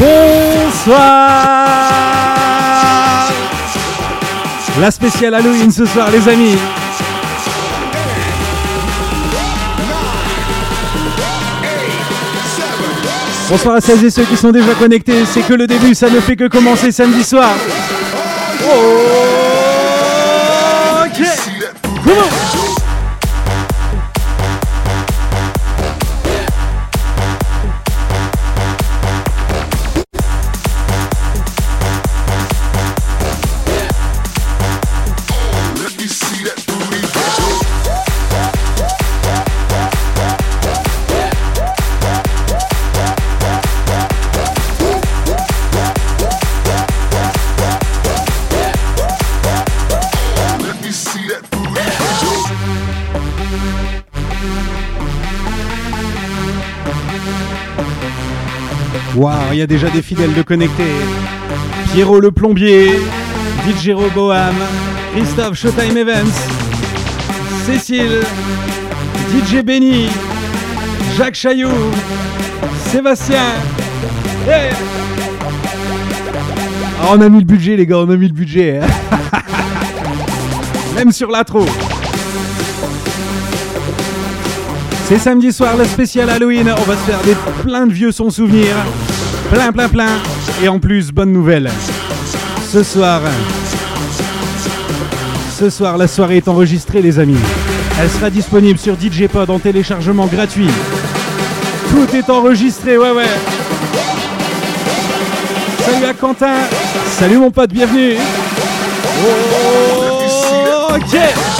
Bonsoir. La spéciale Halloween ce soir les amis. Bonsoir à celles et ceux qui sont déjà connectés, c'est que le début, ça ne fait que commencer samedi soir. Ok déjà des fidèles de connectés. Pierrot le plombier, DJ Roboam, Christophe Showtime Events, Cécile, DJ Benny, Jacques Chaillou, Sébastien. Ah, on a mis le budget les gars, on a mis le budget. Même sur l'intro. C'est samedi soir, le spécial Halloween. On va se faire des plein de vieux sons souvenirs. Plein, plein, plein. Et en plus, bonne nouvelle. Ce soir, ce soir, la soirée est enregistrée, les amis. Elle sera disponible sur DJ Pod en téléchargement gratuit. Tout est enregistré, ouais, ouais. Salut à Quentin. Salut mon pote, bienvenue. Oh, ok.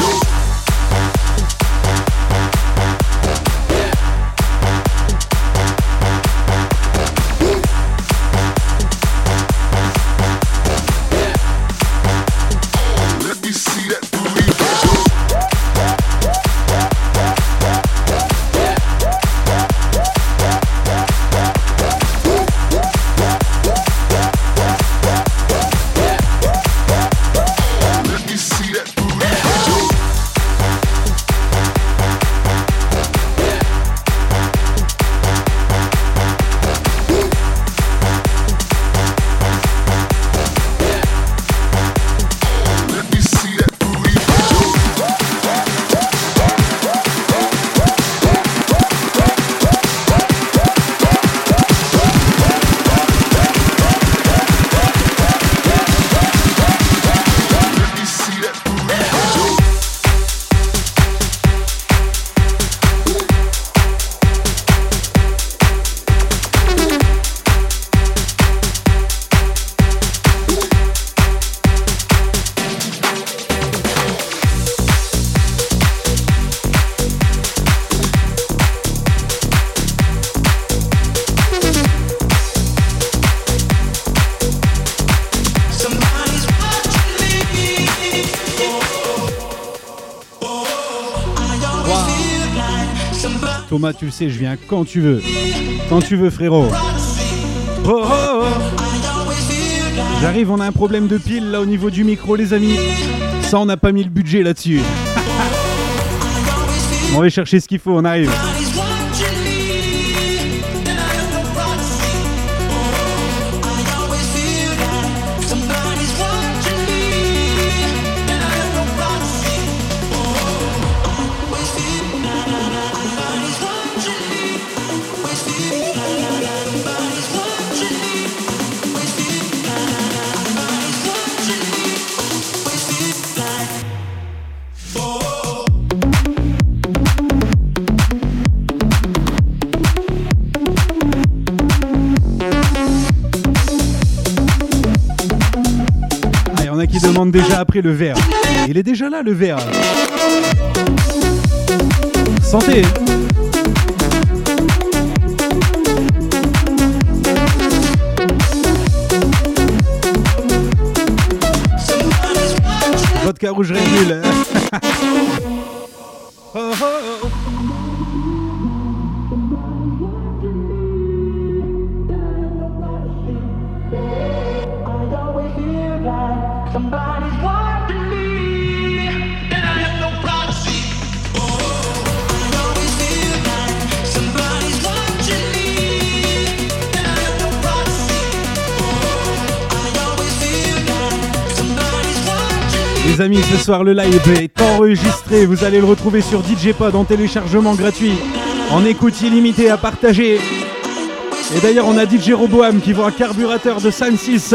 Tu le sais, je viens quand tu veux. Quand tu veux, frérot. Oh, oh, oh. J'arrive, on a un problème de pile là au niveau du micro, les amis. Ça, on n'a pas mis le budget là-dessus. On va chercher ce qu'il faut, on arrive. Déjà après le verre. Il est déjà là, le verre. Santé Vodka rouge Red soir le live est enregistré. Vous allez le retrouver sur DJ Pod en téléchargement gratuit, en écoute illimitée à partager. Et d'ailleurs, on a DJ Roboam qui vend un carburateur de San 6.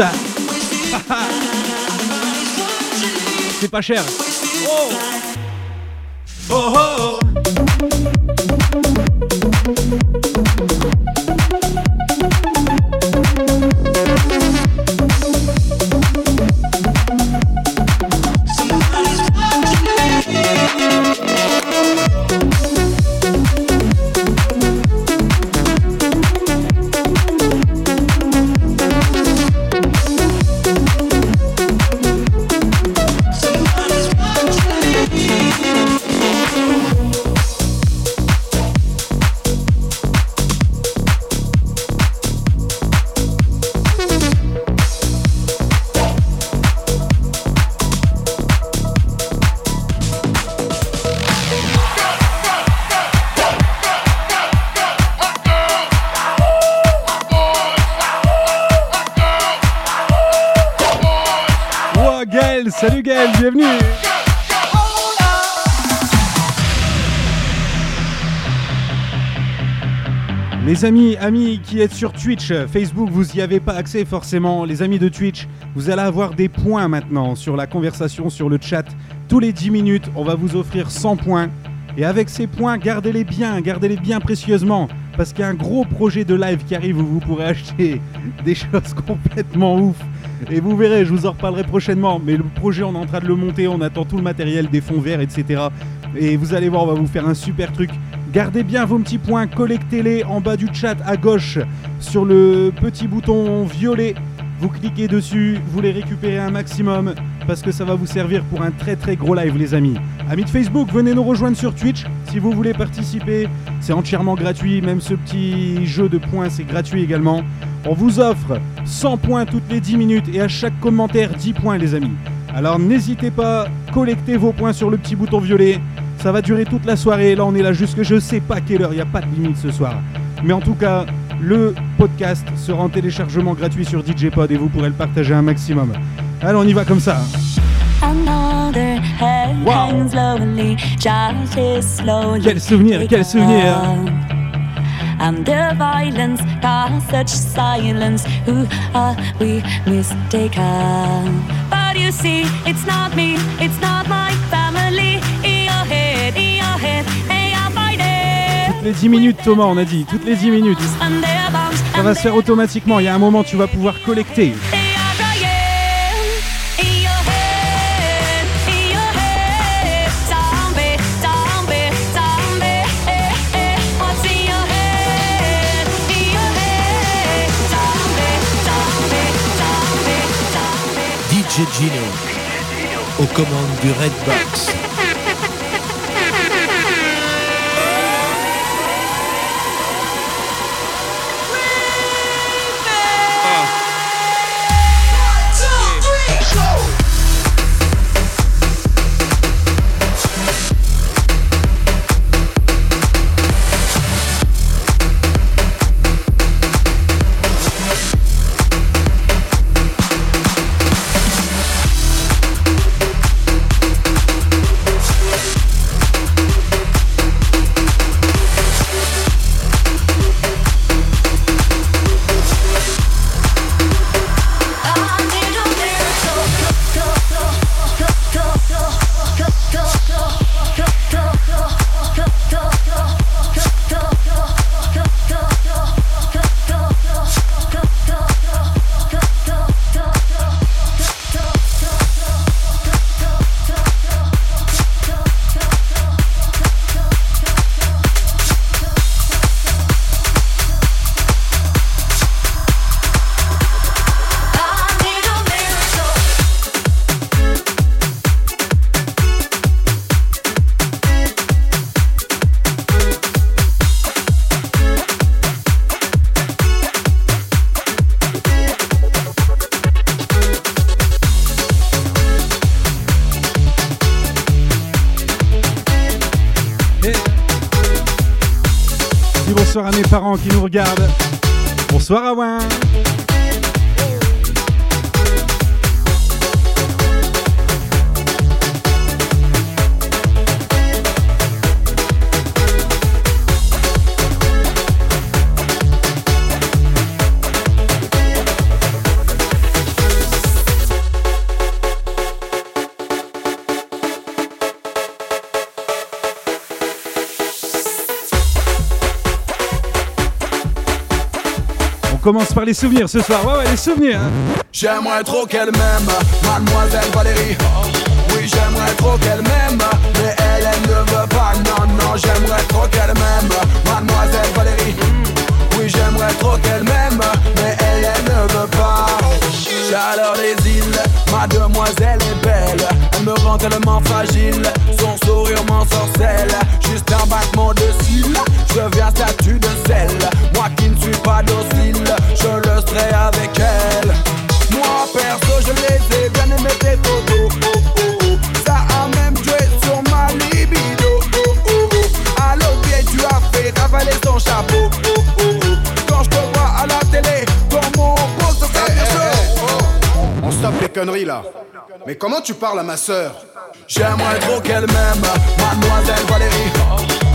C'est pas cher. Oh oh oh Les amis, amis qui êtes sur Twitch, Facebook, vous n'y avez pas accès forcément. Les amis de Twitch, vous allez avoir des points maintenant sur la conversation, sur le chat. Tous les 10 minutes, on va vous offrir 100 points. Et avec ces points, gardez-les bien, gardez-les bien précieusement. Parce qu'il y a un gros projet de live qui arrive où vous pourrez acheter des choses complètement ouf. Et vous verrez, je vous en reparlerai prochainement. Mais le projet, on est en train de le monter, on attend tout le matériel, des fonds verts, etc. Et vous allez voir, on va vous faire un super truc. Gardez bien vos petits points, collectez-les en bas du chat à gauche sur le petit bouton violet. Vous cliquez dessus, vous les récupérez un maximum parce que ça va vous servir pour un très très gros live les amis. Amis de Facebook, venez nous rejoindre sur Twitch si vous voulez participer. C'est entièrement gratuit, même ce petit jeu de points c'est gratuit également. On vous offre 100 points toutes les 10 minutes et à chaque commentaire 10 points les amis. Alors n'hésitez pas, collectez vos points sur le petit bouton violet. Ça va durer toute la soirée. Là, on est là jusque je sais pas quelle heure. Il n'y a pas de limite ce soir. Mais en tout cas, le podcast sera en téléchargement gratuit sur DJ Pod et vous pourrez le partager un maximum. Allez, on y va comme ça. Another head Wow. Quel souvenir, quel souvenir. And the violence such silence. Who are we mistaken? But you see, it's not me, it's not my Toutes les 10 minutes, Thomas, on a dit. Toutes les 10 minutes. Ça va se faire automatiquement. Il y a un moment, tu vas pouvoir collecter. They are crying in your head, in Bonsoir Awan. Commence par les souvenirs ce soir. Ouais, ouais, les souvenirs. hein. J'aimerais trop qu'elle m'aime, mademoiselle Valérie. Oui, j'aimerais trop qu'elle m'aime, mais elle, elle ne veut pas. Non, non, j'aimerais trop qu'elle m'aime, mademoiselle Valérie. Oui, j'aimerais trop qu'elle m'aime, mais elle, elle ne veut pas. Chaleur des îles, ma demoiselle est belle. Elle me rend tellement fragile, son sourire m'ensorcelle. Juste un battement de cils, je deviens statue de sel. Pas docile, je le serai avec elle. Moi perso je les ai bien aimé tes photos oh, oh, oh. Ça a même joué sur ma libido. À l'autre pied tu as fait ravaler son chapeau. Quand je te vois à la télé Dans mon poste ça chaud oh. On stoppe les conneries là. Mais comment tu parles à ma sœur? J'aimerais trop qu'elle m'aime Mademoiselle Valérie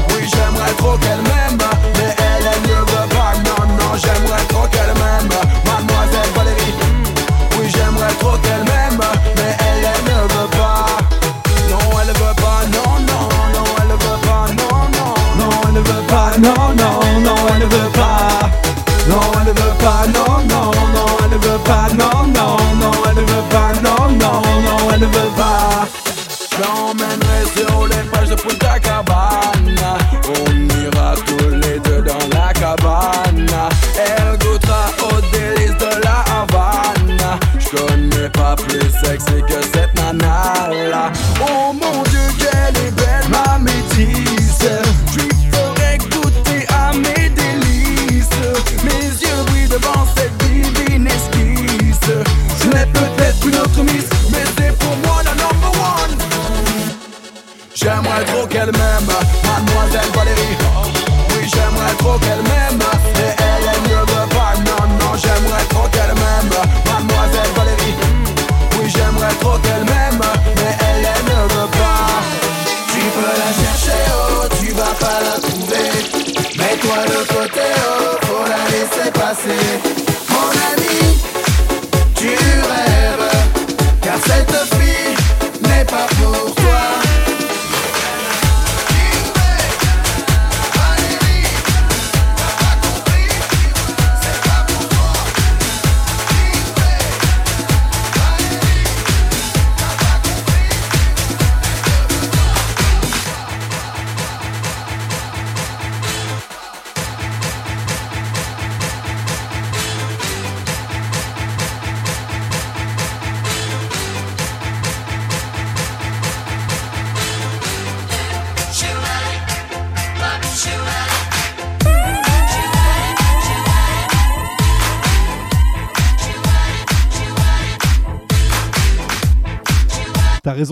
Oui j'aimerais trop qu'elle m'aime Mais elle j'aimerais trop qu'elle m'aime. Mademoiselle Valérie Oui j'aimerais trop qu'elle m'aime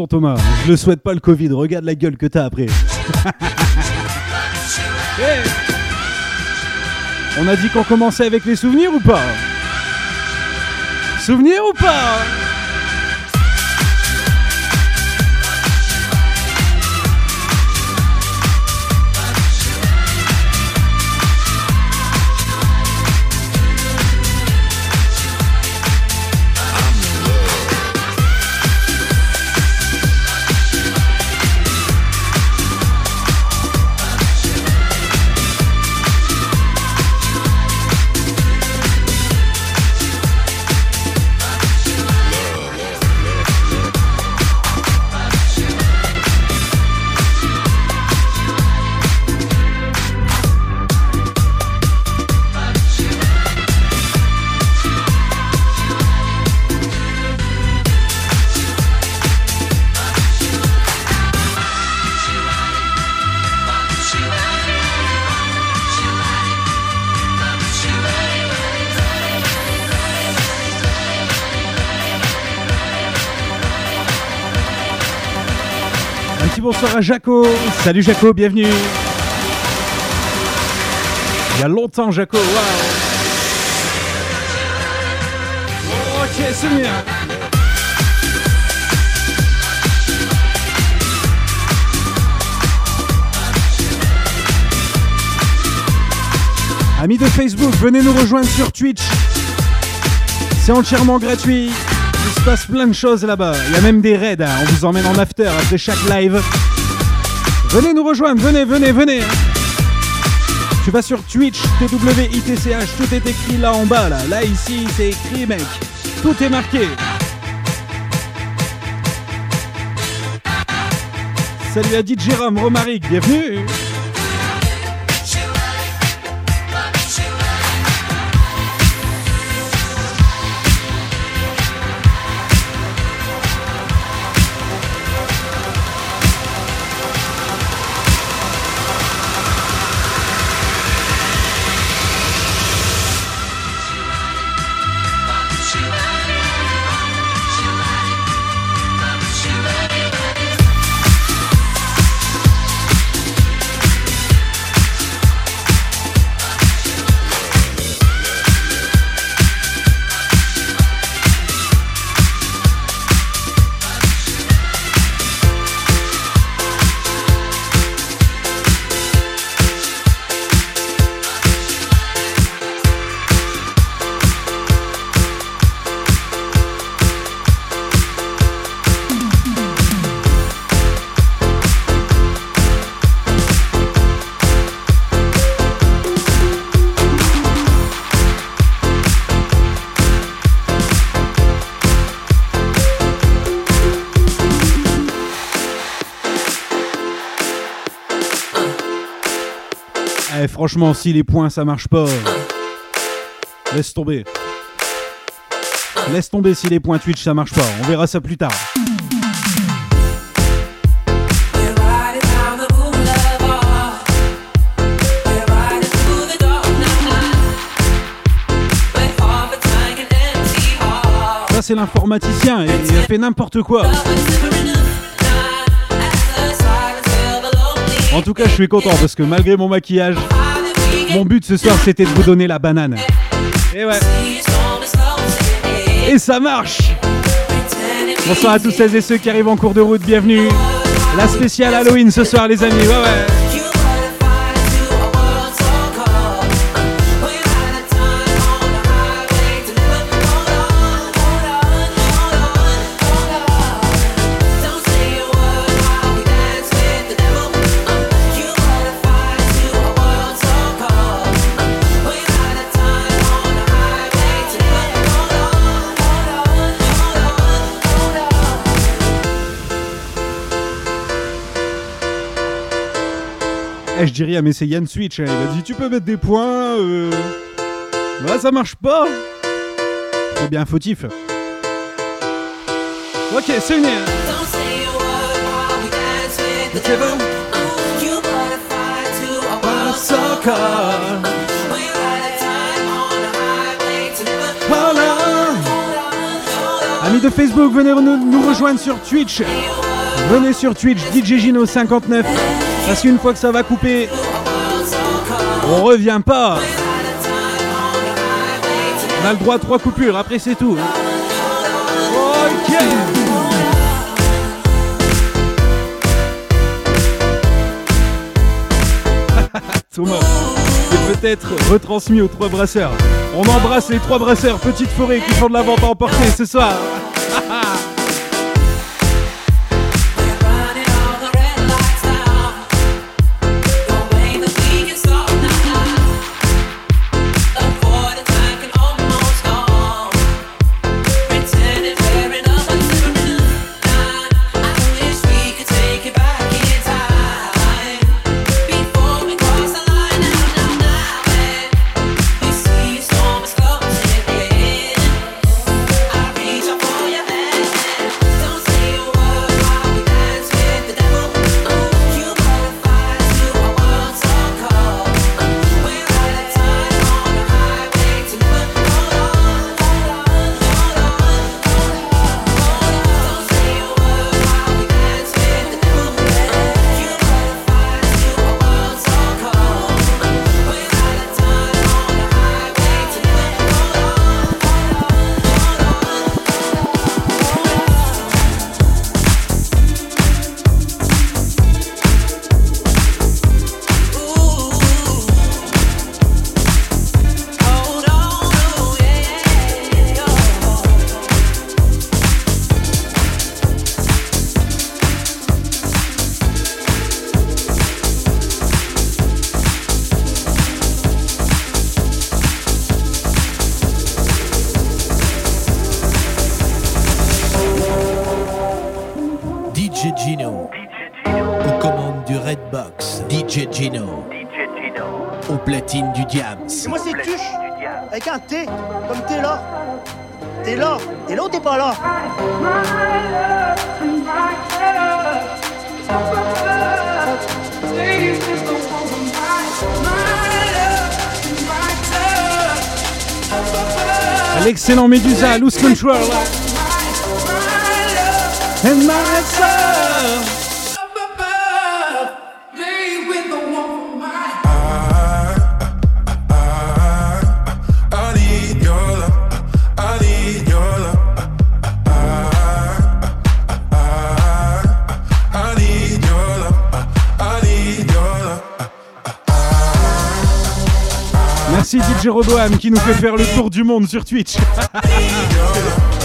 Thomas, je le souhaite pas le Covid, regarde la gueule que t'as après. On a dit qu'on commençait avec les souvenirs ou pas? Souvenirs ou pas? À Jaco. Salut Jaco, bienvenue. Il y a longtemps Jaco, waouh. Ok, c'est mieux. Amis de Facebook, venez nous rejoindre sur Twitch. C'est entièrement gratuit. Il se passe plein de choses là-bas. Il y a même des raids. hein. On vous emmène en after après chaque live. Venez nous rejoindre. Venez, venez, venez. hein. Tu vas sur Twitch, TWITCH, tout est écrit là en bas, là. Là, ici, c'est écrit, mec. Tout est marqué. Salut à DJ Rom, Romaric, bienvenue. Franchement, si les points ça marche pas, laisse tomber. Laisse tomber si les points Twitch ça marche pas. On verra ça plus tard. Ça c'est l'informaticien et il a fait n'importe quoi. En tout cas, je suis content parce que malgré mon maquillage, mon but ce soir c'était de vous donner la banane. Et ouais. Et ça marche Bonsoir à tous celles et ceux qui arrivent en cours de route, bienvenue. La spéciale Halloween ce soir les amis, ouais ouais. Eh, je mais c'est Yann Switch. hein. Il m'a dit Tu peux mettre des points. Euh... Ouais, ça marche pas. C'est bien fautif. Ok, c'est une. Voilà. Amis de Facebook, venez nous, nous rejoindre sur Twitch. Venez sur Twitch, DJ Gino 59. Parce qu'une fois que ça va couper, on revient pas. On a le droit à trois coupures, après c'est tout. Ok. Thomas, c'est peut-être retransmis aux trois brasseurs. On embrasse les trois brasseurs, petite forêt qui font de la vente à emporter ce soir. Avec un T, comme t'es là. T'es là. T'es là ou t'es pas là? L'excellent Medusa, Loose Control. And my. Jéroboam qui nous fait faire le tour du monde sur Twitch.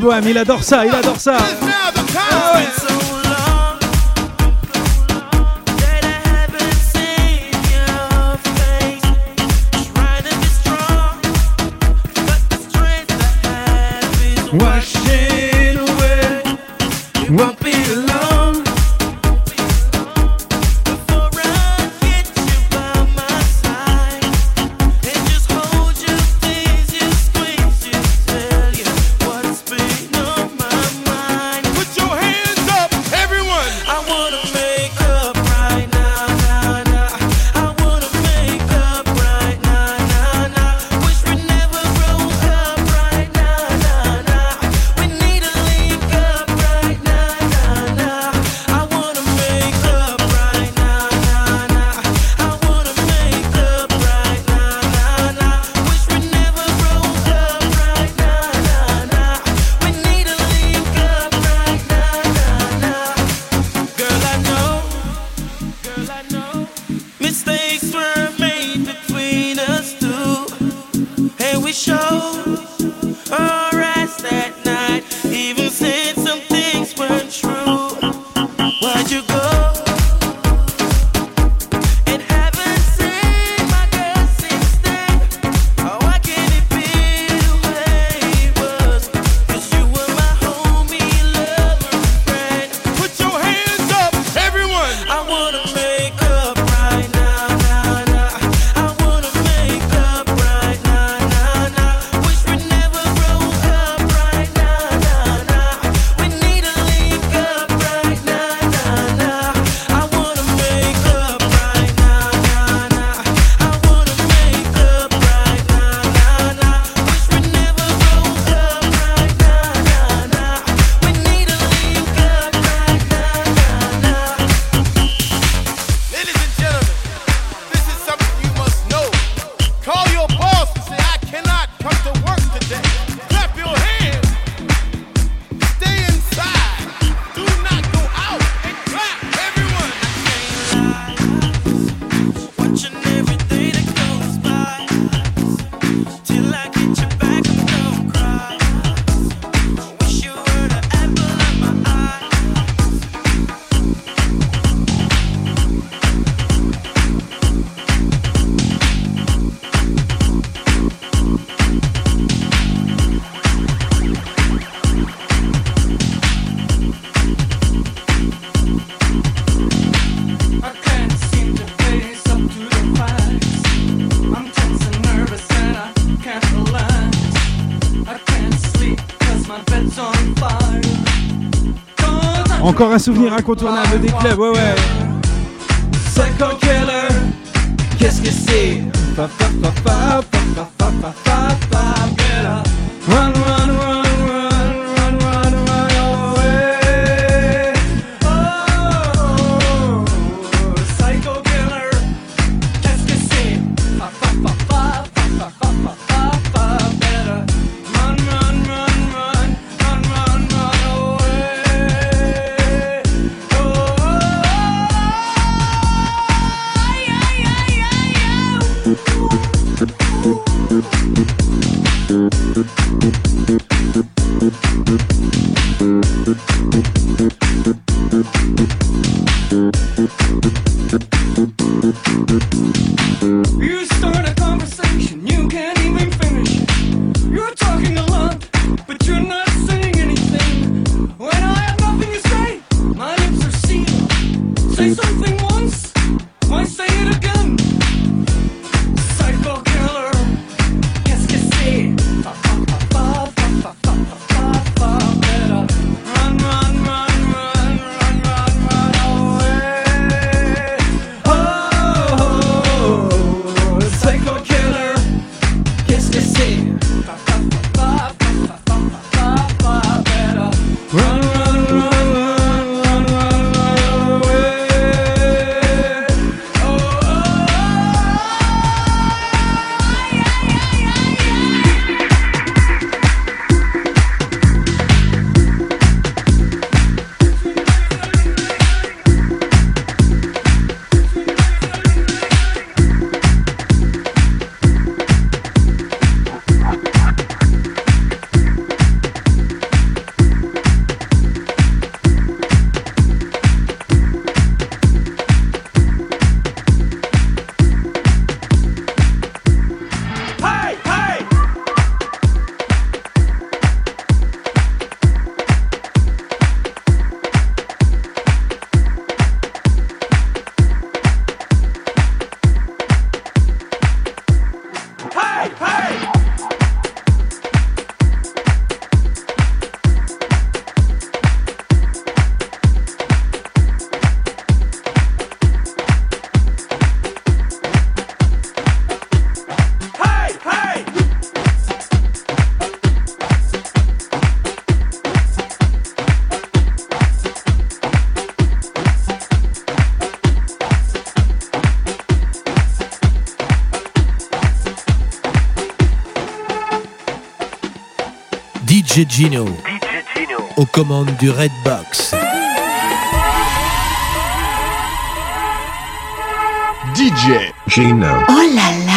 Hein, il adore ça, il adore ça. Hallelujah. un souvenir incontournable des clubs, ouais ouais. DJ Gino, aux commandes du Red Box. DJ Gino. Oh là là.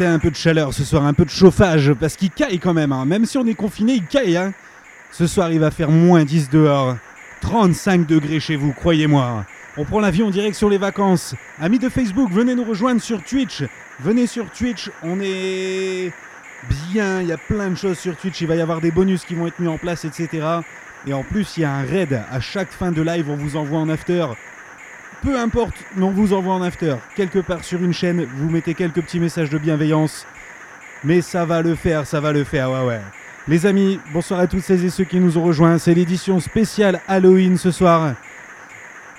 Un peu de chaleur ce soir, un peu de chauffage, parce qu'il caille quand même, hein. même si on est confiné, il caille. Hein. Ce soir, il va faire moins 10 dehors, 35 degrés chez vous, croyez-moi. On prend l'avion en direction les vacances. Amis de Facebook, venez nous rejoindre sur Twitch. Venez sur Twitch, on est bien, il y a plein de choses sur Twitch, il va y avoir des bonus qui vont être mis en place, etc. Et en plus, il y a un raid. À chaque fin de live, on vous envoie en after. Peu importe, mais on vous envoie en after. Quelque part sur une chaîne, vous mettez quelques petits messages de bienveillance. Mais ça va le faire, ça va le faire, ouais. Les amis, bonsoir à toutes celles et ceux qui nous ont rejoints. C'est l'édition spéciale Halloween ce soir.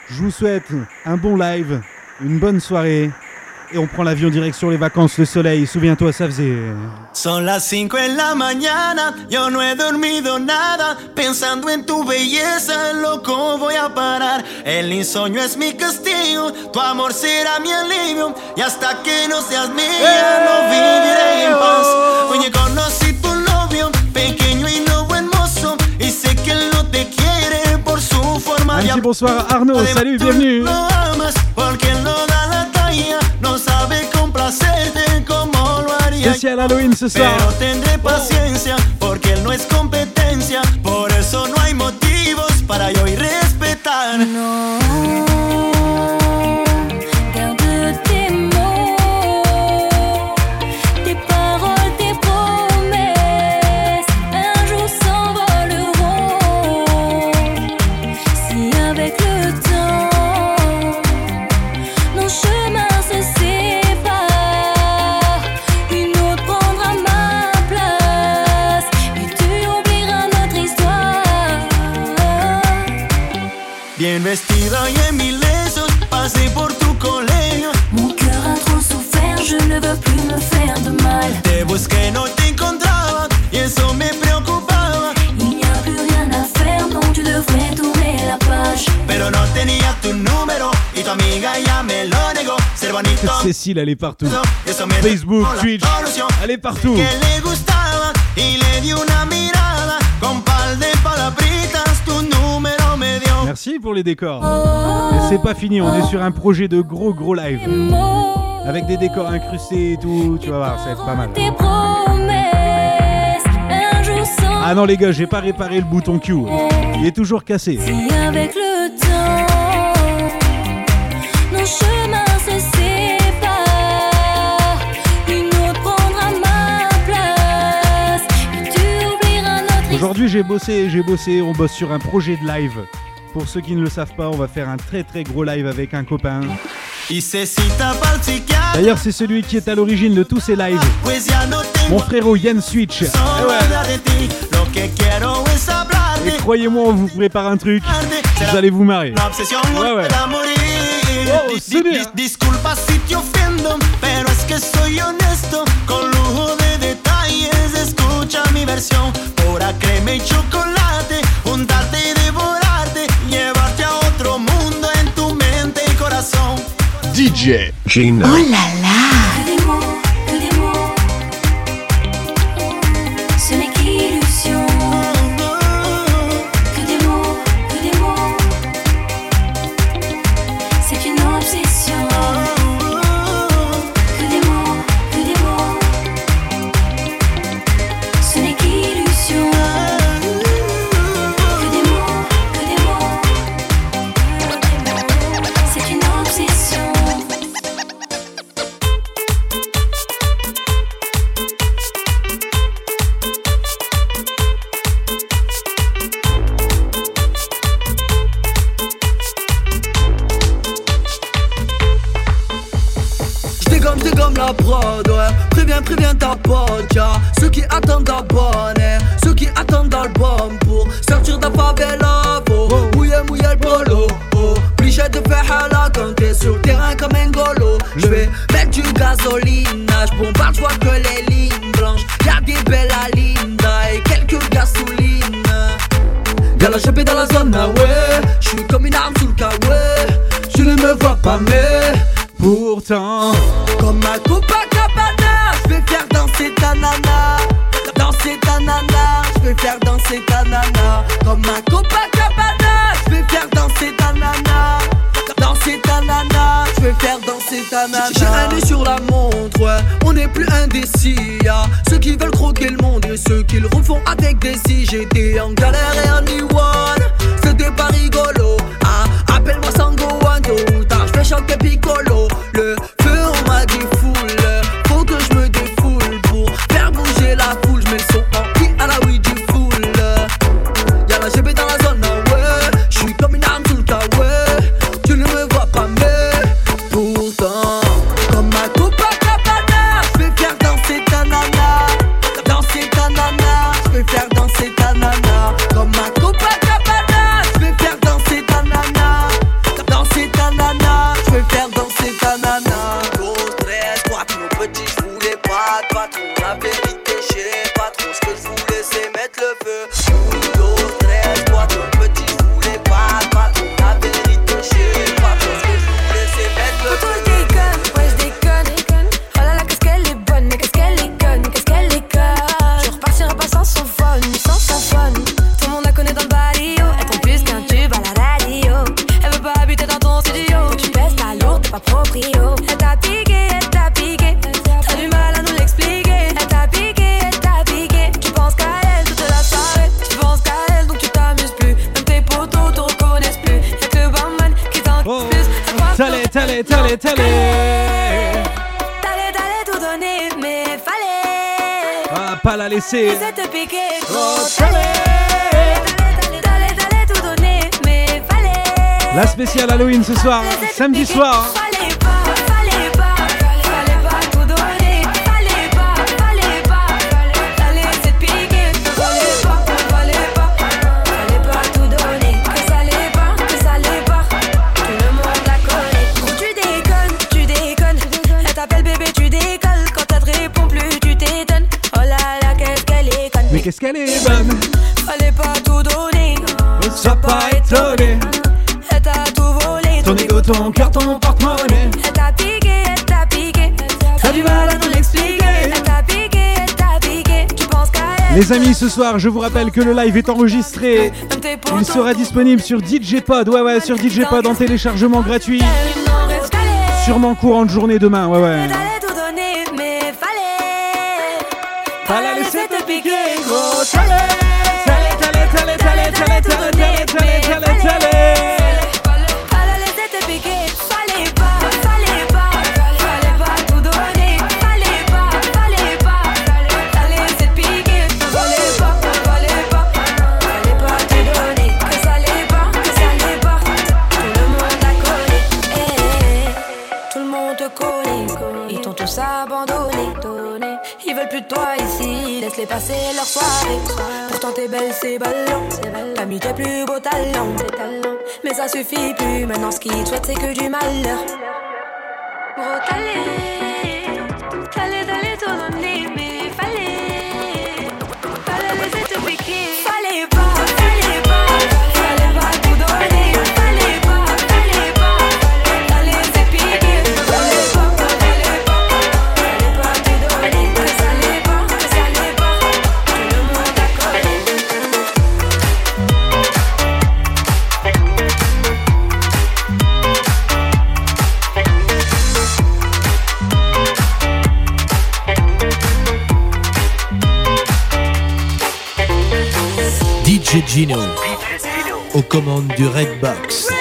Je vous souhaite un bon live, une bonne soirée. Et on prend l'avion direction les vacances, le soleil. Souviens-toi, ça faisait. Son las 5 en la mañana, yo no he dormido nada, pensando en tu belleza, loco voy a parar. El insomnio es mi castigo, tu amor será mi alivio, y hasta que no seas mía, no viviré en paz. Oye, conocí tu novio, pequeño y no buen mozo, y sé que él no te quiere por su forma de bonsoir Arnaud, salut, bienvenue. Lo amas Halloween ce soir. pero tendré paciencia porque él no es competencia. Por eso no hay motivos para yo ir respetar. Cécile, elle est partout. Facebook, Twitch, elle est partout. Merci pour les décors. Mais c'est pas fini, on est sur un projet de gros gros live. Avec des décors incrustés et tout, tu vas voir, ça va être pas mal. Ah non les gars, j'ai pas réparé le bouton Q. Il est toujours cassé. Si avec le temps, nos chemins Aujourd'hui j'ai bossé, j'ai bossé, on bosse sur un projet de live. Pour ceux qui ne le savent pas, on va faire un très très gros live avec un copain. D'ailleurs c'est celui qui est à l'origine de tous ces lives. Mon frérot Yann Switch. es Et croyez-moi, on vous prépare un truc. Vous allez vous marrer. Ouais, ouais. Oh, escucha mi versión. Pura crema y chocolate, untarte y devorarte. Llevarte a otro mundo en tu mente y corazón. DJ Gino. Que des mots, golo. J'vais mettre du gasoline, j'bombarde, j'vois que les lignes blanches. Y'a des belles Alinda et quelques gasolines. Y'a la dans la zone, ah ouais. J'suis comme une arme sous le ouais. Tu ne me vois pas, mais. Pourtant, Comme ma Copacabana, je vais faire danser ta nana. Danser ta nana, je vais faire danser ta nana. J'ai un nez sur la montre, on n'est plus indécis. Ah. Ceux qui veulent croquer le monde et ceux qui le refont avec des si. J'étais en galère et en one, c'était pas rigolo. Ah, appelle-moi Sango One, tard je chanter Piccolo. La spéciale Halloween ce soir, samedi soir. qu'est-ce qu'elle est bonne? Fallait pas tout donner, ne sois pas étonné Elle t'a tout volé, ton ego, ton cœur, ton porte-monnaie. Elle t'a piqué, elle t'a piqué, t'as du mal à nous l'expliquer. Elle t'a piqué, elle t'a piqué, tu penses qu'à elle. Les amis, ce soir, je vous rappelle que le live est enregistré. Il sera disponible sur DJ Pod, ouais ouais, sur DJ Pod en téléchargement gratuit. Sûrement courant de journée demain, ouais ouais. passer leur soirée. Pourtant t'es belle, c'est ballon. T'as mis tes plus beaux talents. Mais ça suffit plus, maintenant ce qu'ils souhaitent c'est que du malheur. Gros. Gino aux commandes du Red Box.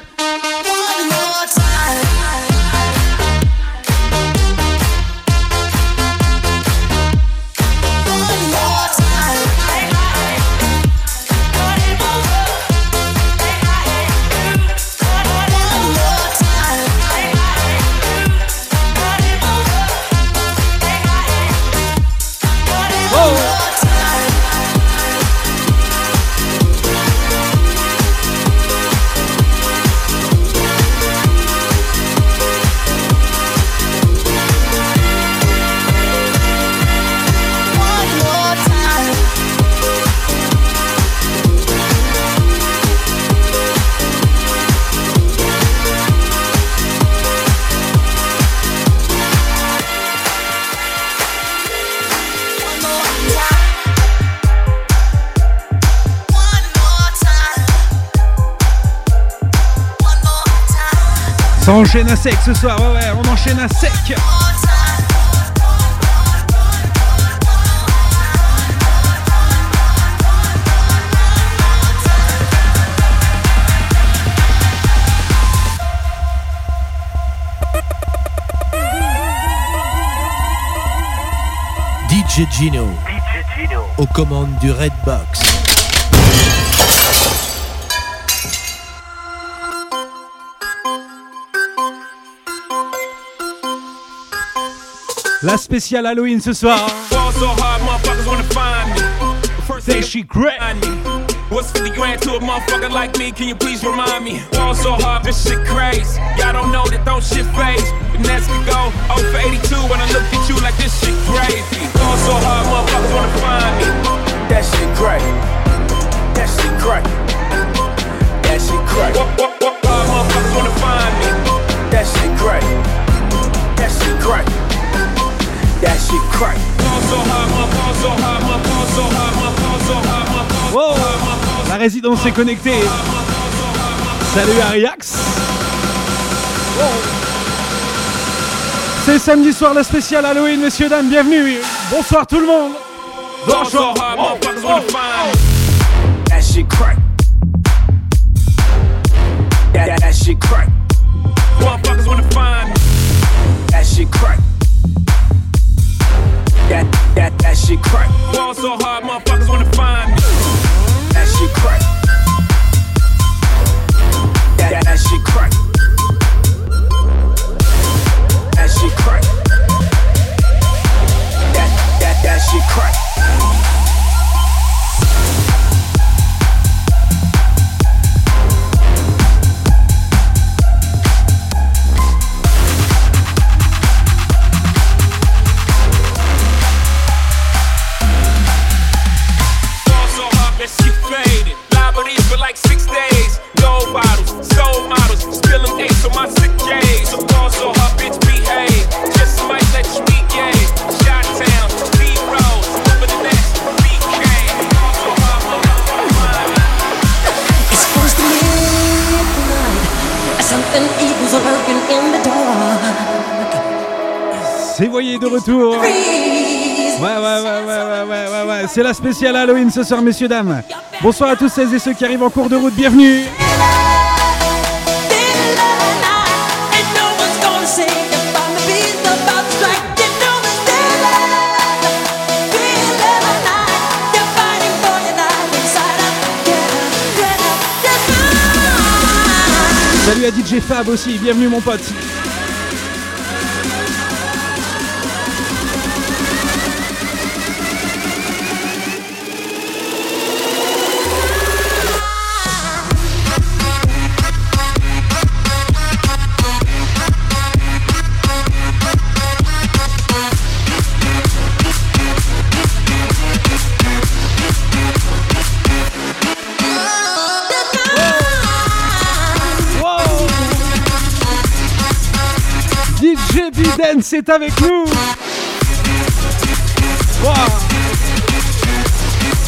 enchaîne à sec ce soir, ouais, ouais, on enchaîne à sec. DJ Gino. Aux commandes du Redbox. La spéciale Halloween ce soir. Fall so hard, motherfuckers wanna find me. First Say she great. What's 50 grand to a motherfucker like me? Can you please remind me? Fall so hard, this shit crazy. Y'all don't know that don't shit phase. The next could go 0 for 82 when I look at you like this shit crazy. Fall so hard, motherfuckers wanna find me. That shit great. That shit great. That shit great. What, what, what, hard motherfuckers wanna find me. That shit great. That shit great. That shit Wow. La résidence est connectée. Salut Ariax. C'est samedi soir la spéciale Halloween, messieurs, dames, bienvenue. Bonsoir tout le monde. That shit. That, that, that shit. Motherfuckers wanna find me. That shit great. That, that, that shit crack. Fall so hard, motherfuckers wanna find me. That shit great. That, that, that shit great. That shit great. That, that, that shit great. C'est Voyer de retour. Ouais, ouais, ouais, ouais, ouais, ouais, ouais. C'est la spéciale Halloween ce soir, messieurs, dames. Bonsoir à tous celles et ceux qui arrivent en cours de route, bienvenue. And no one's gonna save you from the Biden, c'est avec nous.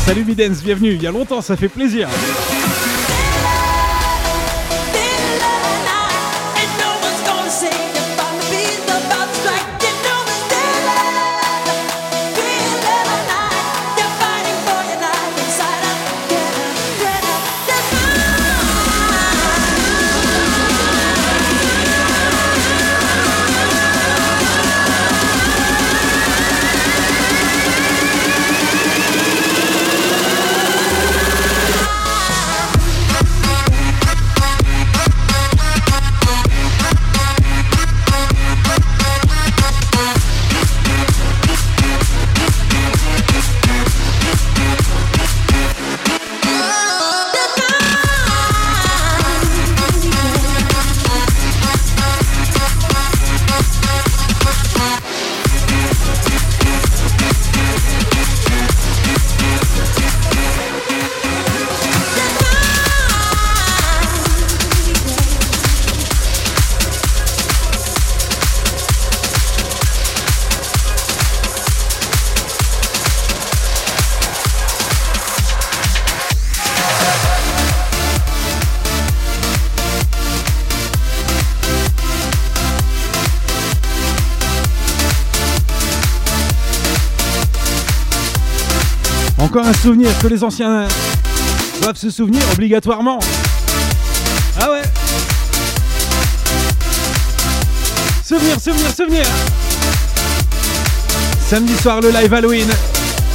Salut Bidens, bienvenue. Il y a longtemps, ça fait plaisir. un souvenir que les anciens doivent se souvenir obligatoirement. Ah ouais Souvenir, souvenir, souvenir Samedi soir, le live Halloween.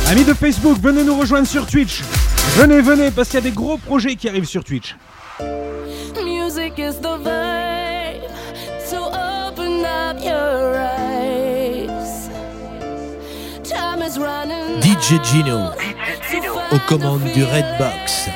Amis de Facebook, venez nous rejoindre sur Twitch. Venez, venez, parce qu'il y a des gros projets qui arrivent sur Twitch. DJ Gino aux commandes du Red Box.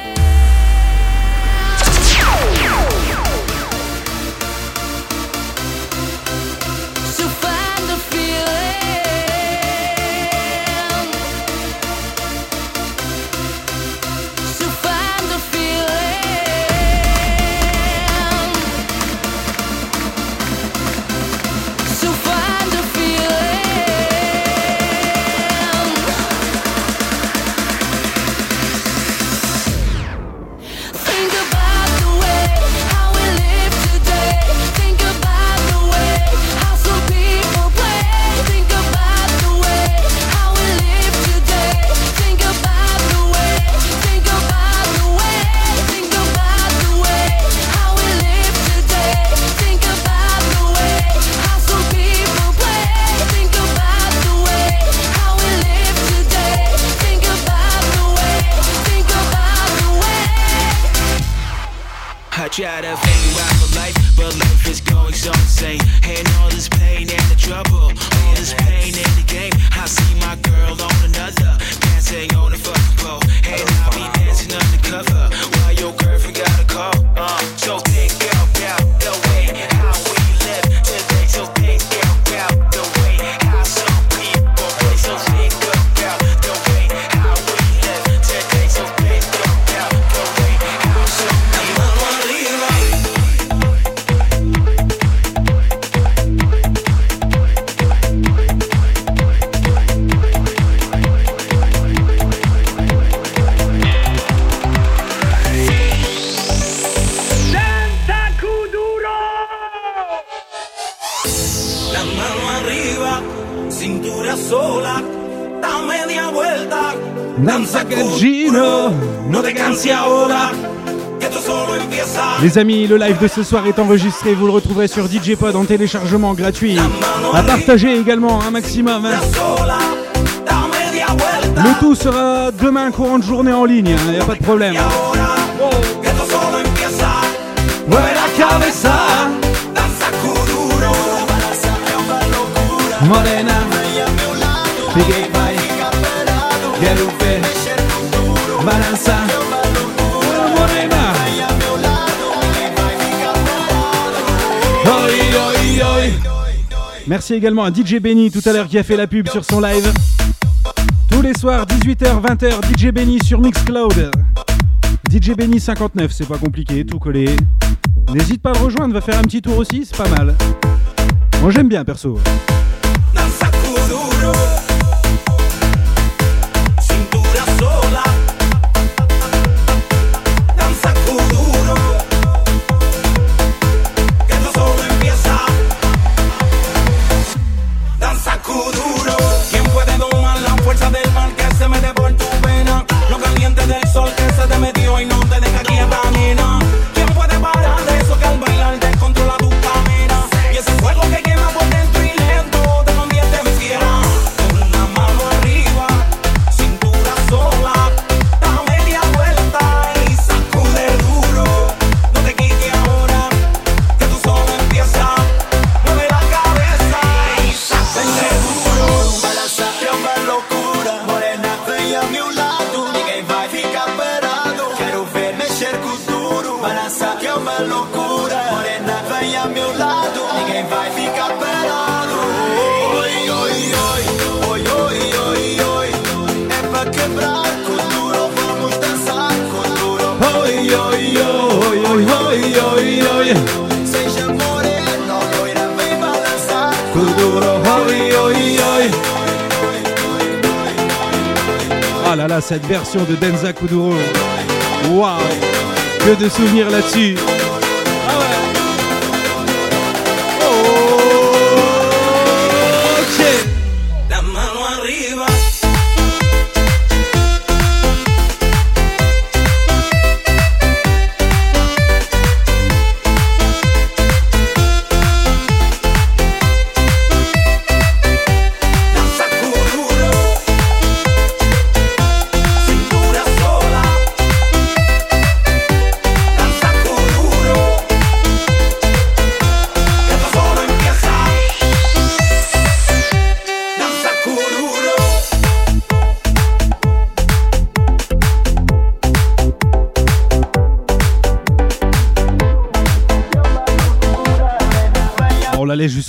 les amis, le live de ce soir est enregistré, vous le retrouverez sur DJ Pod en téléchargement gratuit. À partager également un maximum. Hein. Le tout sera demain courant de journée en ligne, hein. il n'y a pas de problème. Merci également à DJ Benny tout à l'heure qui a fait la pub sur son live. Tous les soirs, 18h, 20h, DJ Benny sur Mixcloud. DJ Benny 59, c'est pas compliqué, tout collé. N'hésite pas à le rejoindre, va faire un petit tour aussi, c'est pas mal. Moi j'aime bien perso. cette version de Denza Kuduro. Waouh Que de souvenirs là-dessus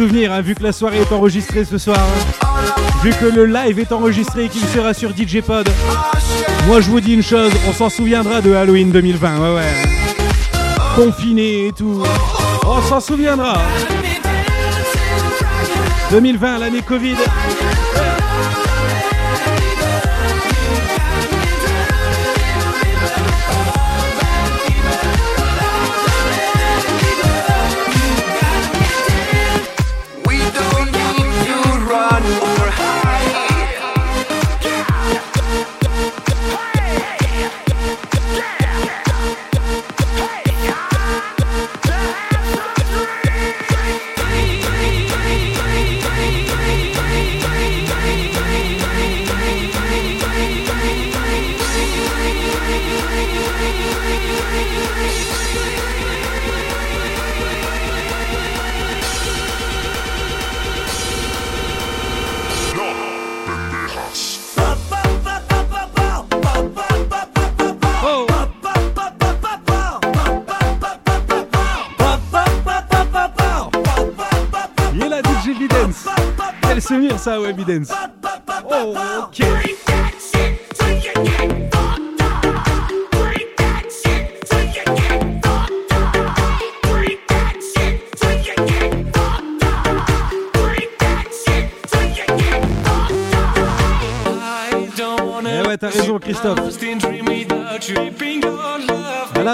Hein, vu que la soirée est enregistrée ce soir, hein. vu que le live est enregistré et qu'il sera sur DJ Pod. Moi, je vous dis une chose, on s'en souviendra de Halloween 2020, ouais, ouais. Confiné et tout, on s'en souviendra. 2020, l'année Covid.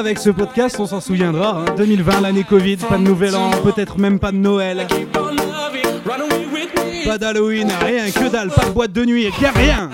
avec ce podcast, on s'en souviendra. Hein. 2020, l'année Covid, pas de nouvel an, peut-être même pas de Noël. Pas d'Halloween, rien que dalle, pas de boîte de nuit, rien.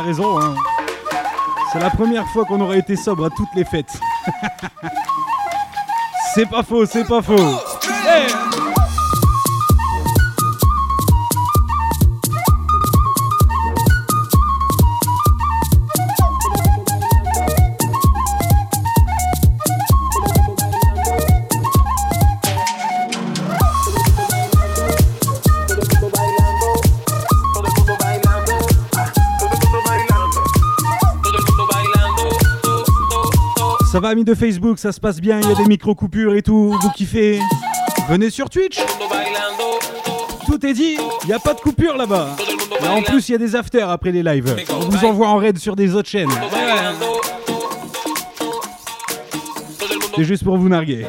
Raison. Hein. C'est la première fois qu'on aurait été sobre à toutes les fêtes. c'est pas faux, c'est pas faux. Ça va, amis de Facebook, ça se passe bien, il y a des micro-coupures et tout, vous kiffez Venez sur Twitch Tout est dit, il n'y a pas de coupure là-bas. En plus, il y a des afters après les lives. On vous envoie en raid sur des autres chaînes. C'est juste pour vous narguer.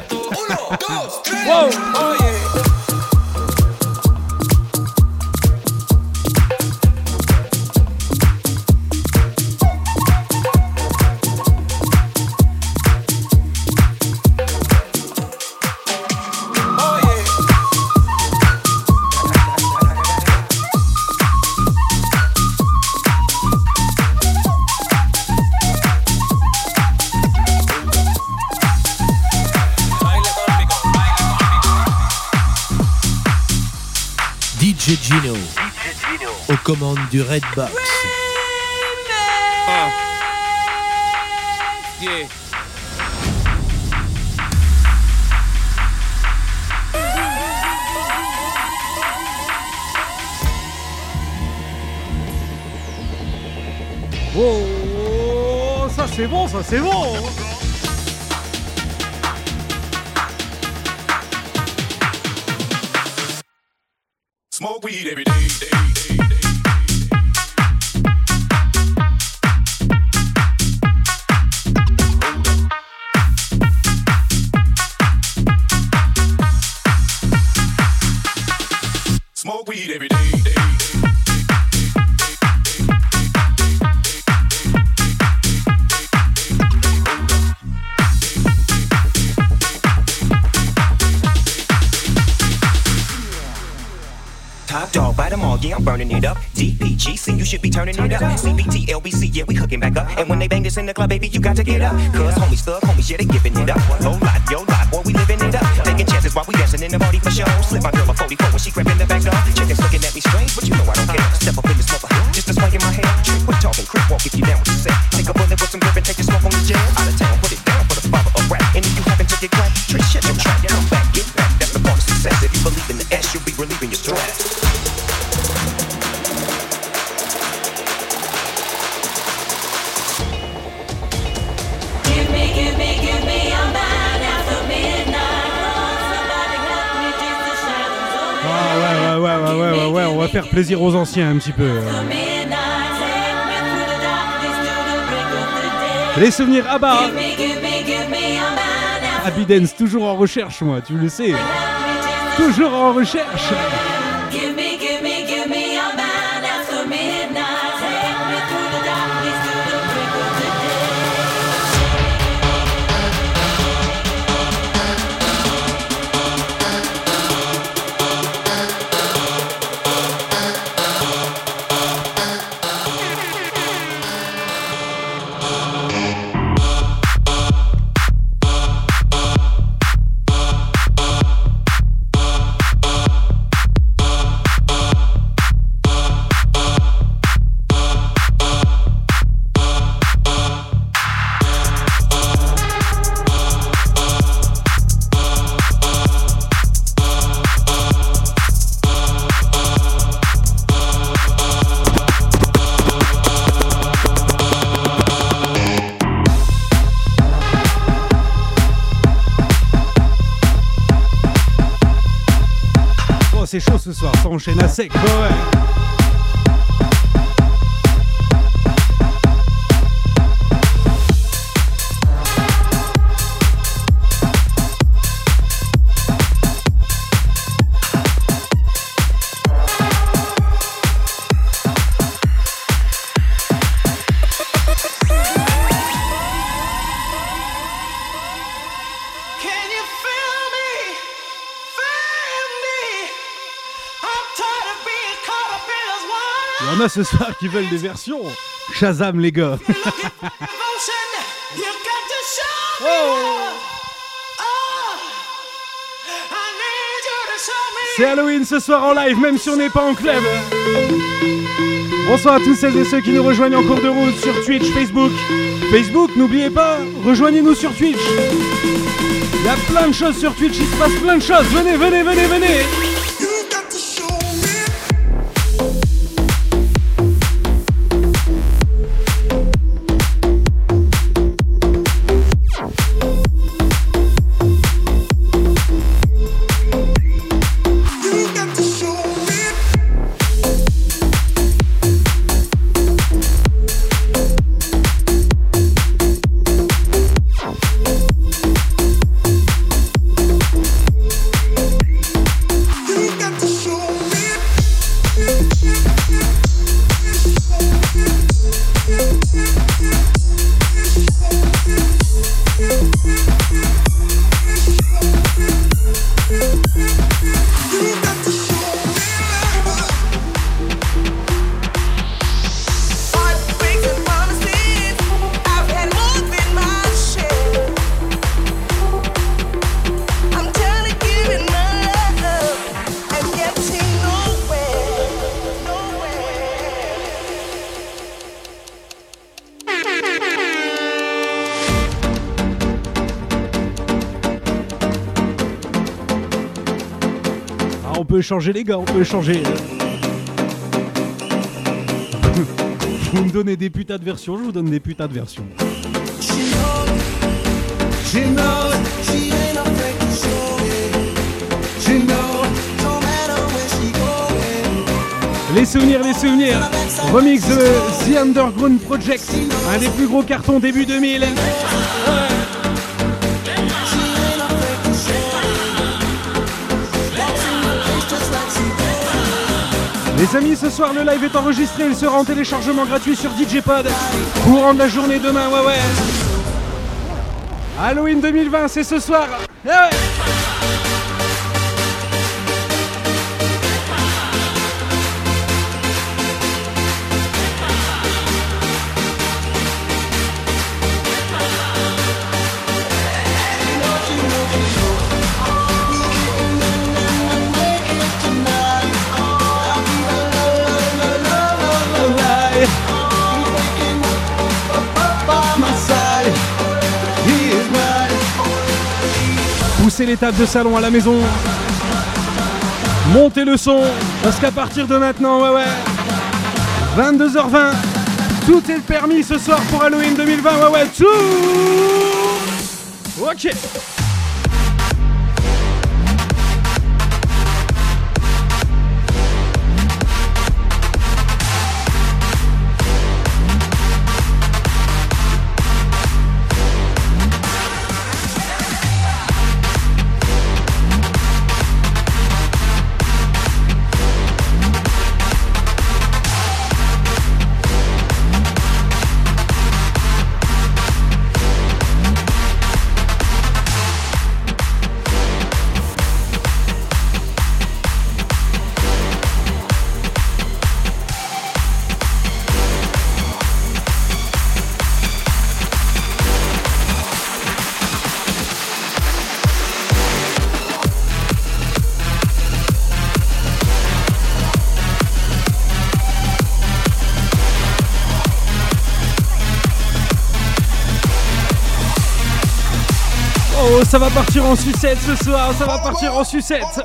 commande du Redbox. Uh. Yeah. Oh, ça c'est bon, ça c'est bon take it up. plaisir aux anciens un petit peu. Les souvenirs à bas. Abidens, toujours en recherche, moi, tu le sais. Toujours en recherche. c'est chaud ce soir, ça enchaîne à sec. Bah ouais. Ce soir qui veulent des versions. Shazam, les gars. C'est Halloween ce soir en live, même si on n'est pas en club. Bonsoir à tous celles et ceux qui nous rejoignent en cours de route sur Twitch, Facebook. Facebook, n'oubliez pas, rejoignez-nous sur Twitch. Il y a plein de choses sur Twitch, il se passe plein de choses. Venez, venez, venez, venez. Changer les gars, on peut changer. vous me donnez des putains de versions, je vous donne des putains de versions. Les souvenirs, les souvenirs. Remix de The Underground Project, un des plus gros cartons début 2000. Les amis, ce soir le live est enregistré, il sera en téléchargement gratuit sur DJ Pod. Courant de la journée demain, ouais ouais. Halloween 2020, c'est ce soir. Eh. Tables de salon à la maison. Montez le son, parce qu'à partir de maintenant, ouais ouais, 22h20, tout est permis ce soir pour Halloween 2020, ouais ouais, tout Ok ça va partir en sucette ce soir, ça va partir en sucette.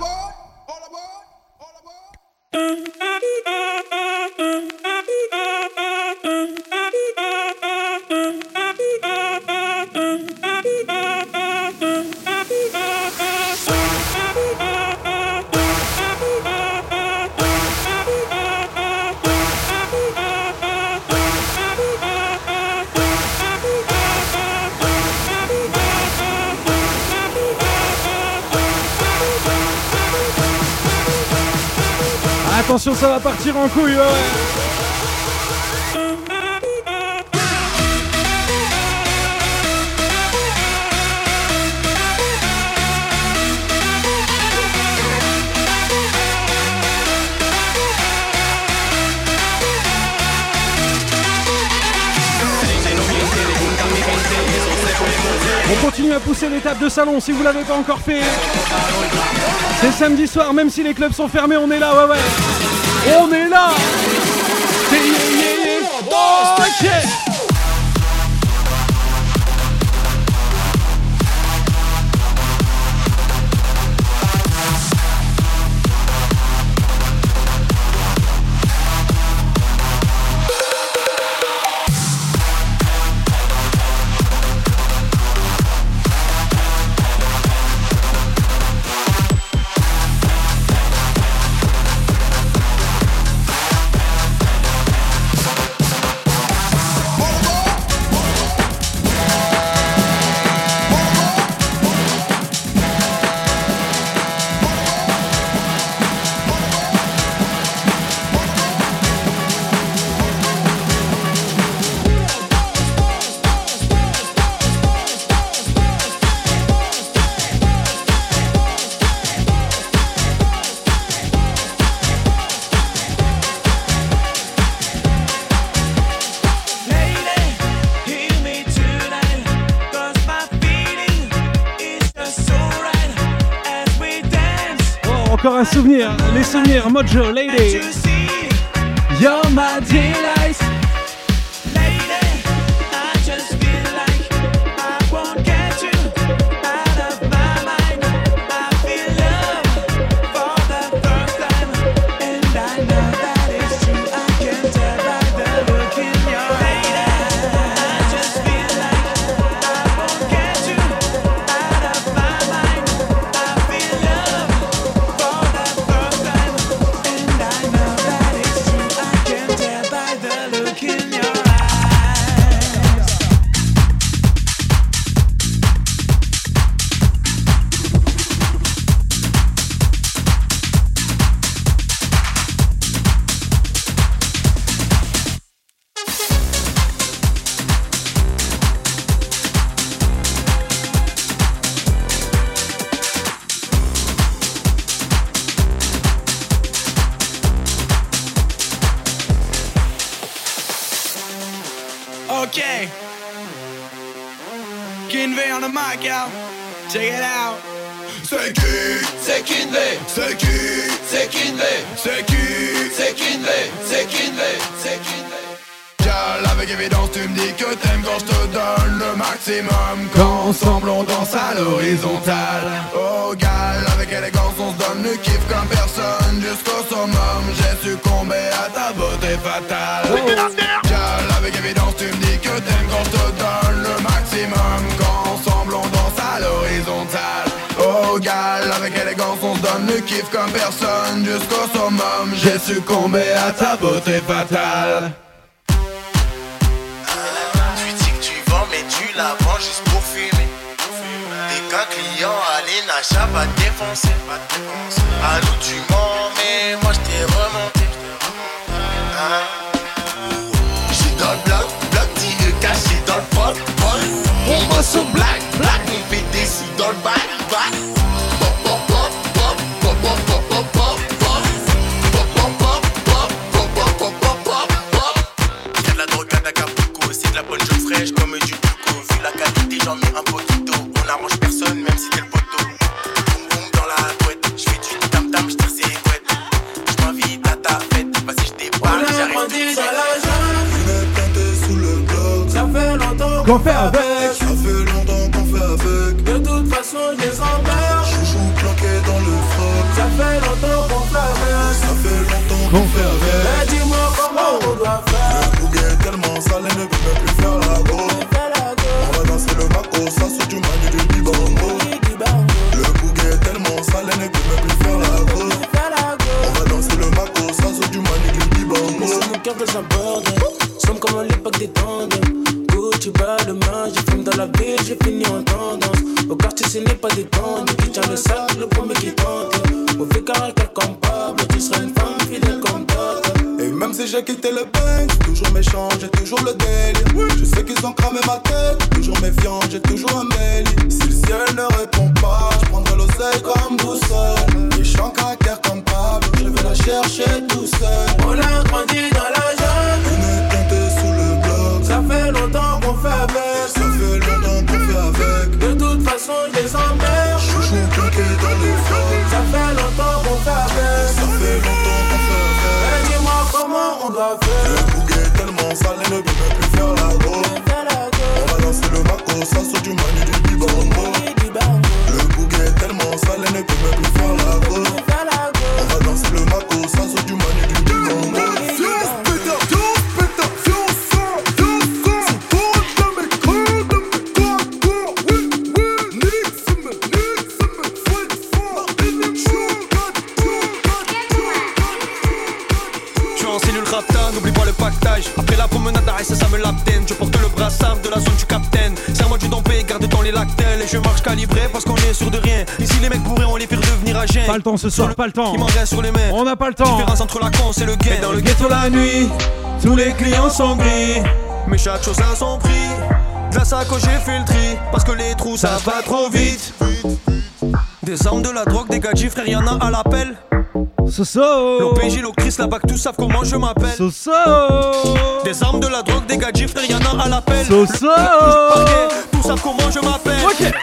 ça va partir en couille. Ouais. On continue à pousser l'étape de salon si vous l'avez pas encore fait. C'est samedi soir, même si les clubs sont fermés, on est là, ouais ouais. On est là. Yeah, yeah, yeah. Oh, souvenir, Mojo, Lady. You're my delight. Élégance, on se donne le kiff comme personne. Jusqu'au summum, j'ai succombé à ta beauté fatale. Tu dis que tu vends, mais tu la vends juste pour fumer. T'es qu'un client, allez, Nacha va te défoncer. À nous, tu mens, mais moi je t'ai remonté. Hein? J'suis dans le bloc, bloc, est caché dans le pot. On bosse au black, black, on fait des sous dans le bac, j'en mets un. On arrange personne, même si t'es le poteau. Boum boum dans la couette, j'fais du tam tam, j'tire ses couettes. J'm'invite à ta fête, vas-y j'débarque, j'arrive tout de suite. sous le bloc. Ça fait longtemps Qu'on fait avec. Ça fait longtemps qu'on fait avec. De toute façon, je les emmerde. Chouchou planqué dans le froc. Ça fait longtemps qu'on fait avec. Ça fait longtemps qu'on fait avec. J'ai quitté le bank, toujours méchant, j'ai toujours le délire. Je sais qu'ils ont cramé ma tête, toujours méfiant, j'ai toujours un mail. Si le ciel ne répond pas, Pas le temps ce soir, pas le temps. Il m'en reste sur les mains. On n'a pas le temps. Différence entre la con et le gay. Dans le ghetto la nuit, tous les clients sont gris. Mais chaque chose a son prix. De la sacoche, j'ai fait le tri. Parce que les trous, ça va trop vite. Des armes, de la drogue, des gadgets, frère, y'en a à l'appel. Soso L'OPJ, l'Octrice, la BAC, tous savent comment je m'appelle. Soso Des armes, de la drogue, des gadgets, frère, y'en a à l'appel. Soso Tous savent comment je m'appelle. Ok.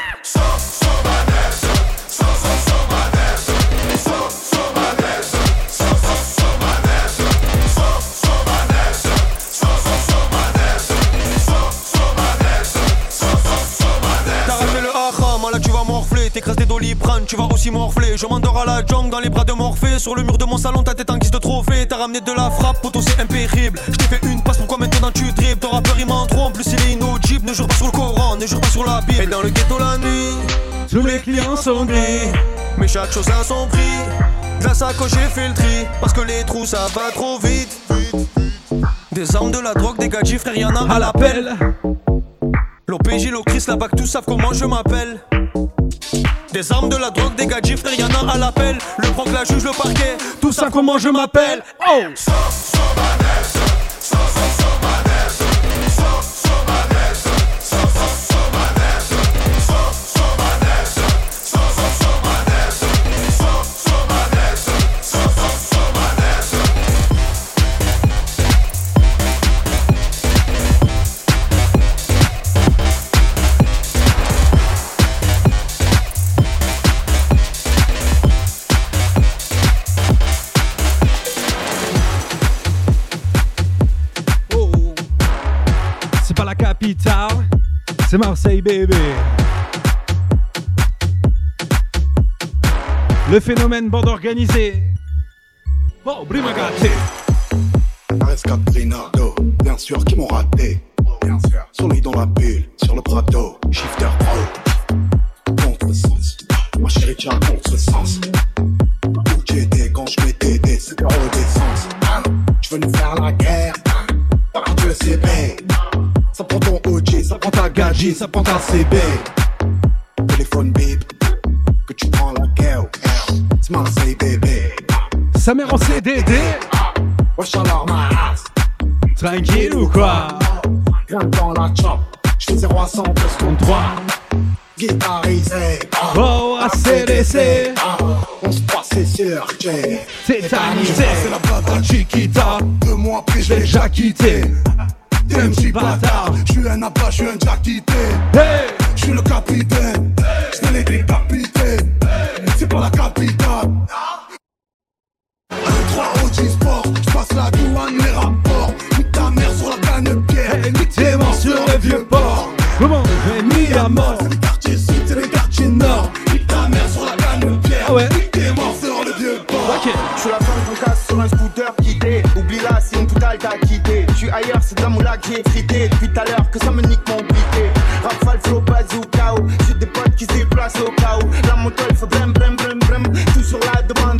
Tu vas aussi morfler. Je m'endors à la jungle dans les bras de Morphée. Sur le mur de mon salon, ta tête en guise de trophée. T'as ramené de la frappe, poteau c'est impérible. Je t'ai fait une passe, pourquoi maintenant tu dribbles? Ton rappeur il m'en trop, en plus il est inaudible. Ne jure pas sur le Coran, ne jure pas sur la Bible. Et dans le ghetto la nuit, tous les clients sont gris. Mais chaque chose a son prix. De la sacoche, j'ai fait le tri? Parce que les trous ça va trop vite. Des armes, de la drogue, des gadgets, frère, y'en a à l'appel. L'OPJ, l'Ocris, la BAC, tous savent comment je m'appelle. Des armes, de la drogue, des gadgets, frère, y'en à l'appel. Le proc, la juge, le parquet, tout ça comment je m'appelle? Oh! Marseille, bébé. Le phénomène bande organisée. Bon, Brimagati. Rescatrinado, bien sûr qui m'ont raté. Bien sûr. Soleil dans la bulle, sur le Prado, shifter pro. Contre-sens, ma chérie tient contre-sens. Où tu étais quand je mettais des 5 euros d'essence. Tu veux nous faire la guerre, par Dieu c'est bé. Prend ta gadget, ça prend ta CB. Téléphone bip, que tu prends la guerre. C'est Marseille bébé. Sa mère en CDD. Wesh alors ma race. Tranquille ou quoi? Rien dans la chop, je fais 0 à 100 plus 3. Guitarisé, ah. Oh, ACDC. Ah, On se passe, c'est sûr, j'ai Tétanisé. C'est la bata Chiquita. Deux mois après, je l'ai déjà quitté. TMJ bâtard, je suis un abat, je suis un jack quitté. Je suis le capitaine, je vais les décapiter. C'est pas la capitale. Un 3 OG Sport, je passe la douane, les rapports. Nique ta mère sur la canne pierre, nique tes morts sur le vieux port. Comment j'ai mis à mort C'est les quartiers sud, c'est les quartiers nord. Nique ta mère sur la canne pierre, Ah ouais. nique tes morts sur le vieux port. Je suis la femme qu'on casse sur un scooter quitté. Oublie-la, si toutale t'a quitté. Je suis ailleurs, c'est de la moula que j'ai frité. Depuis tout à l'heure que ça me nique mon piqué. Rafale, flow, bazooka. J'ai des potes qui se déplacent au où. La moto, elle fait brem, brem, brem, brem. Tout sur la demande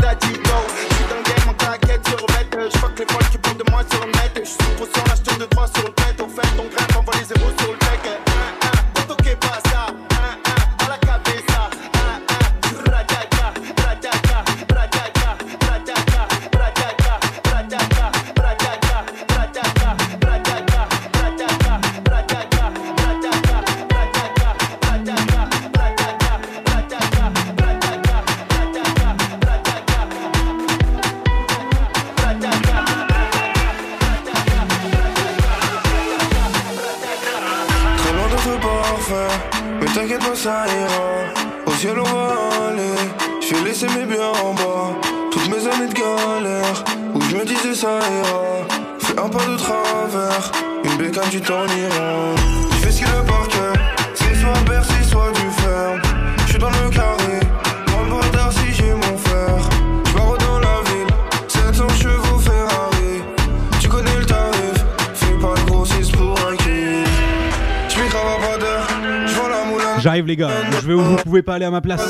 tu t'en iras. Je fais ce qu'il le parquet, c'est soit Bercy, soit du ferme. Je suis dans le carré, dans le bras si j'ai mon fer. Je pars dans la ville, 700 chevaux Ferrari. Tu connais le tarif, fais pas le grossiste pour un kiff. Je m'écrave à pas d'heure, je vois la moulin. J'arrive les gars, je vais où vous pouvez pas aller à ma place.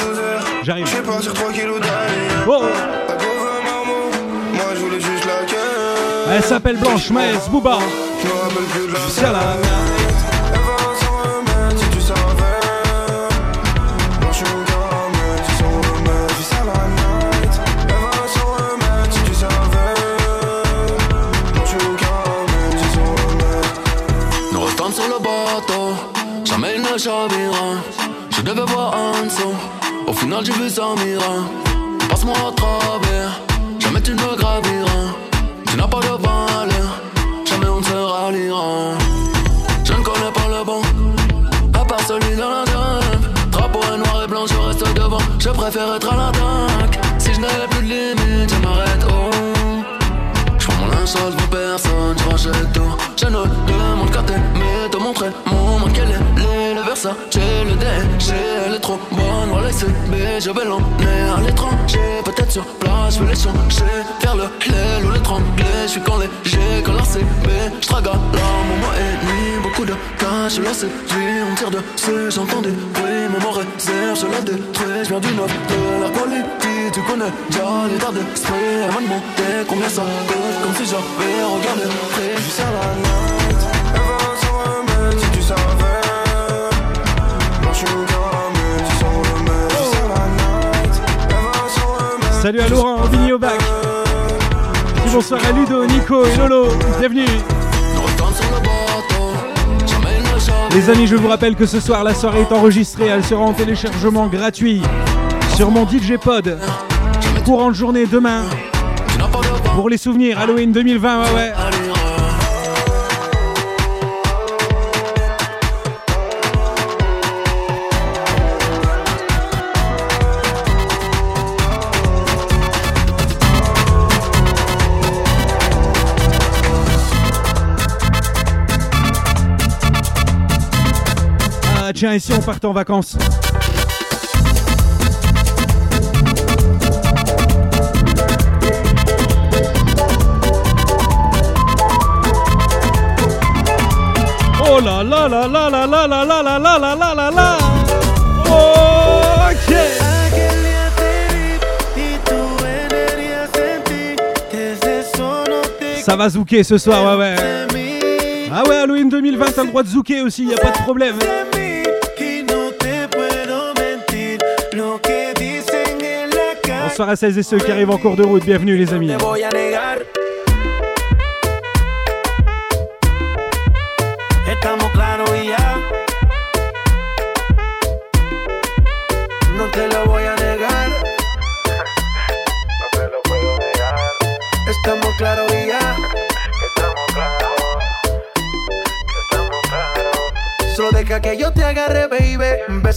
J'arrive. Je pas sur 3 kilos d'aller. Oh. La pauvre maman, moi je Jusqu'à la mienne Elle va s'en remettre si tu savais. Blanche ou gamme, tu s'en remets Jusqu'à la night. Elle va s'en remettre si tu savais. Blanche ou gamme, tu s'en remets Nous restons sur le bateau Jamais il ne chavira. Je devais voir en dessous Au final j'ai vu sans mira Passe-moi à travers Jamais tu ne graviras. Tu n'as pas de je ne connais pas le bon. À part celui dans la jungle. Drapeau noir et blanc, je reste devant. Je préfère être à l'attaque. Si je n'avais plus de limites, je m'arrête. Oh. Je prends mon linge pour personne, je rachète tout. Je ne demande qu'à t'aimer, te montrer mon monde, quel est le Versace, le DG, elle est trop bonne, voilà c'est B, je vais l'emmener à l'étranger, peut-être sur place, je vais les changer, faire le lait ou l'étrangler, je suis quand léger, la CB, je trague je la séduis, on tire dessus, j'entends du bruit, mais mon réserve, je la détruis, je viens du neuf de la politique, tu connais déjà l'état d'esprit, elle m'a demandé combien ça coûte, comme si j'avais regardé. Je suis à la night, elle va s'en remettre si tu savais. Moi je suis gamin, tu s'en remets. Je suis à la night, elle va s'en remettre. Salut à Laurent, Vigny au bac. Bonsoir à Ludo, Nico et Lolo. Bienvenue. Les amis, je vous rappelle que ce soir la soirée est enregistrée. Elle sera en téléchargement gratuit sur mon DJ Pod. Courante journée demain. Pour les souvenirs, Halloween 2020, ouais ouais. Tiens, ici on part en vacances. Oh là là là là là Ça va zouker ce soir, ouais ouais. Ah ouais, Halloween 2020, t'as le droit de zouker aussi, y a pas de problème. Bonsoir à celles et ceux qui arrivent en cours de route, bienvenue les amis.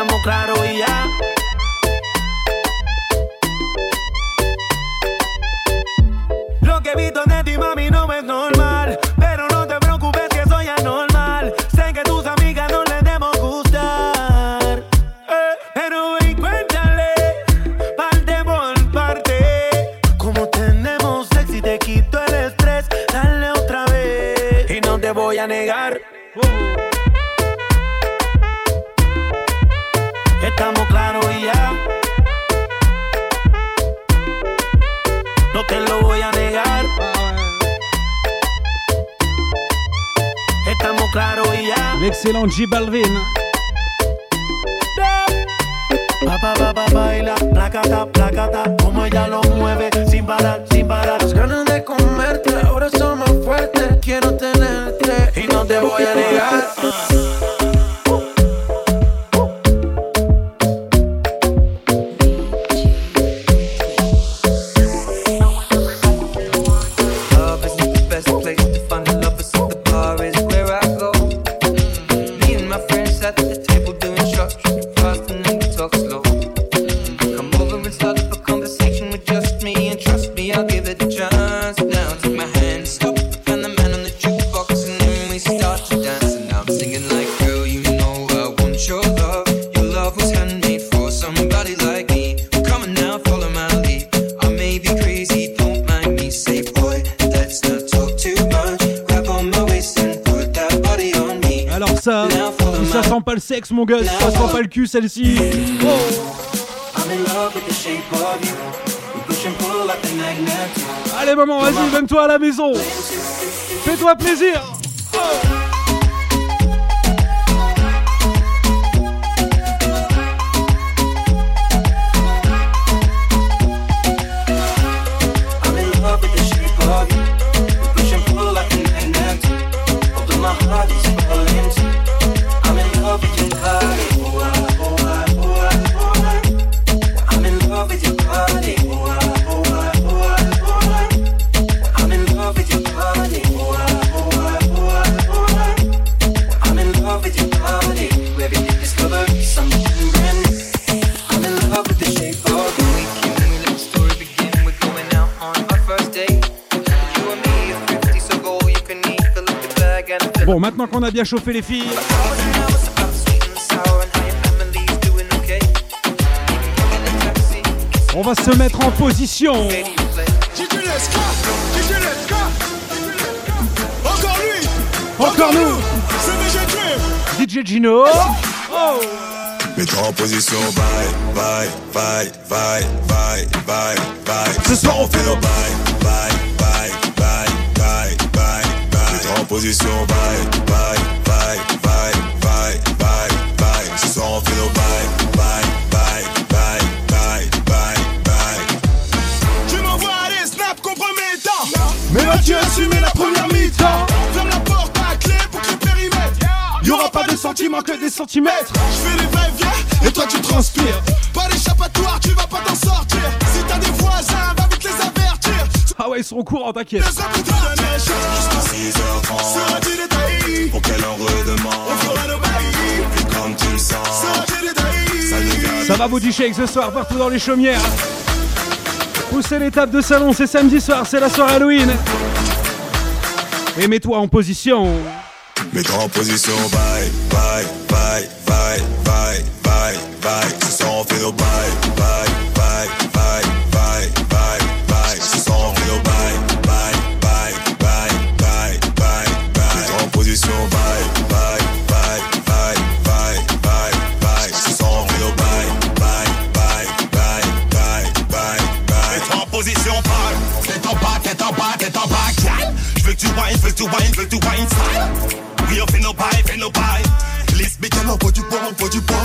Estamos claros y ya. Lo que he visto de ti, mami, no es normal. Pero no te preocupes que soy anormal. Sé que tus amigas no les debemos gustar. Eh, pero ven, cuéntale, parte por parte. Como tenemos sexo y te quito el estrés, dale otra vez. Y no te voy a negar. Estamos claros y ya. L'excellent J Balvin. Pa, pa, pa, pa, baila, placata, placata, como ella lo mueve, sin parar, sin parar. Las ganas de comerte ahora son más fuertes. Quiero tenerte y no te voy a negar. Ça sent pas le sexe, mon gars, ça sent pas le cul, celle-ci. Allez maman, vas-y, donne-toi à la maison. Fais-toi plaisir. Qu'on a bien chauffé les filles, on va se mettre en position. Encore lui. Encore nous. DJ Gino. Oh. Mets-toi en position, bye, bye, bye, bye, bye, bye, bye. Ce soir on fait nos bye, position, bye, bye, bye, bye, bye, bye, bye. Ce soir on fait nos bye, bye, bye, bye, bye, bye, bye. Tu m'envoies des snaps compromettants Mais vas-tu assumer la première mi-temps Ferme la porte à clé pour que le périmètre Y'aura pas de sentiments que des centimètres. Je fais des va-et-vient et toi tu transpires Jusqu'à 6h30. Sera-tu détaillé Pour qu'elle en redemande. On fera nos bails Puis comme tu le sens. Sera-tu détaillé Ça va body shake ce soir partout dans les chaumières. Poussez tables de salon, c'est samedi soir, c'est la soirée Halloween. Et mets-toi en position. Mets-toi en position, bye, bye, bye, bye, bye, bye, bye. Veux tu wine, style. Oui, on fait nos bails, fait nos bails. Lisse, mais on voit du poids, on voit du poids.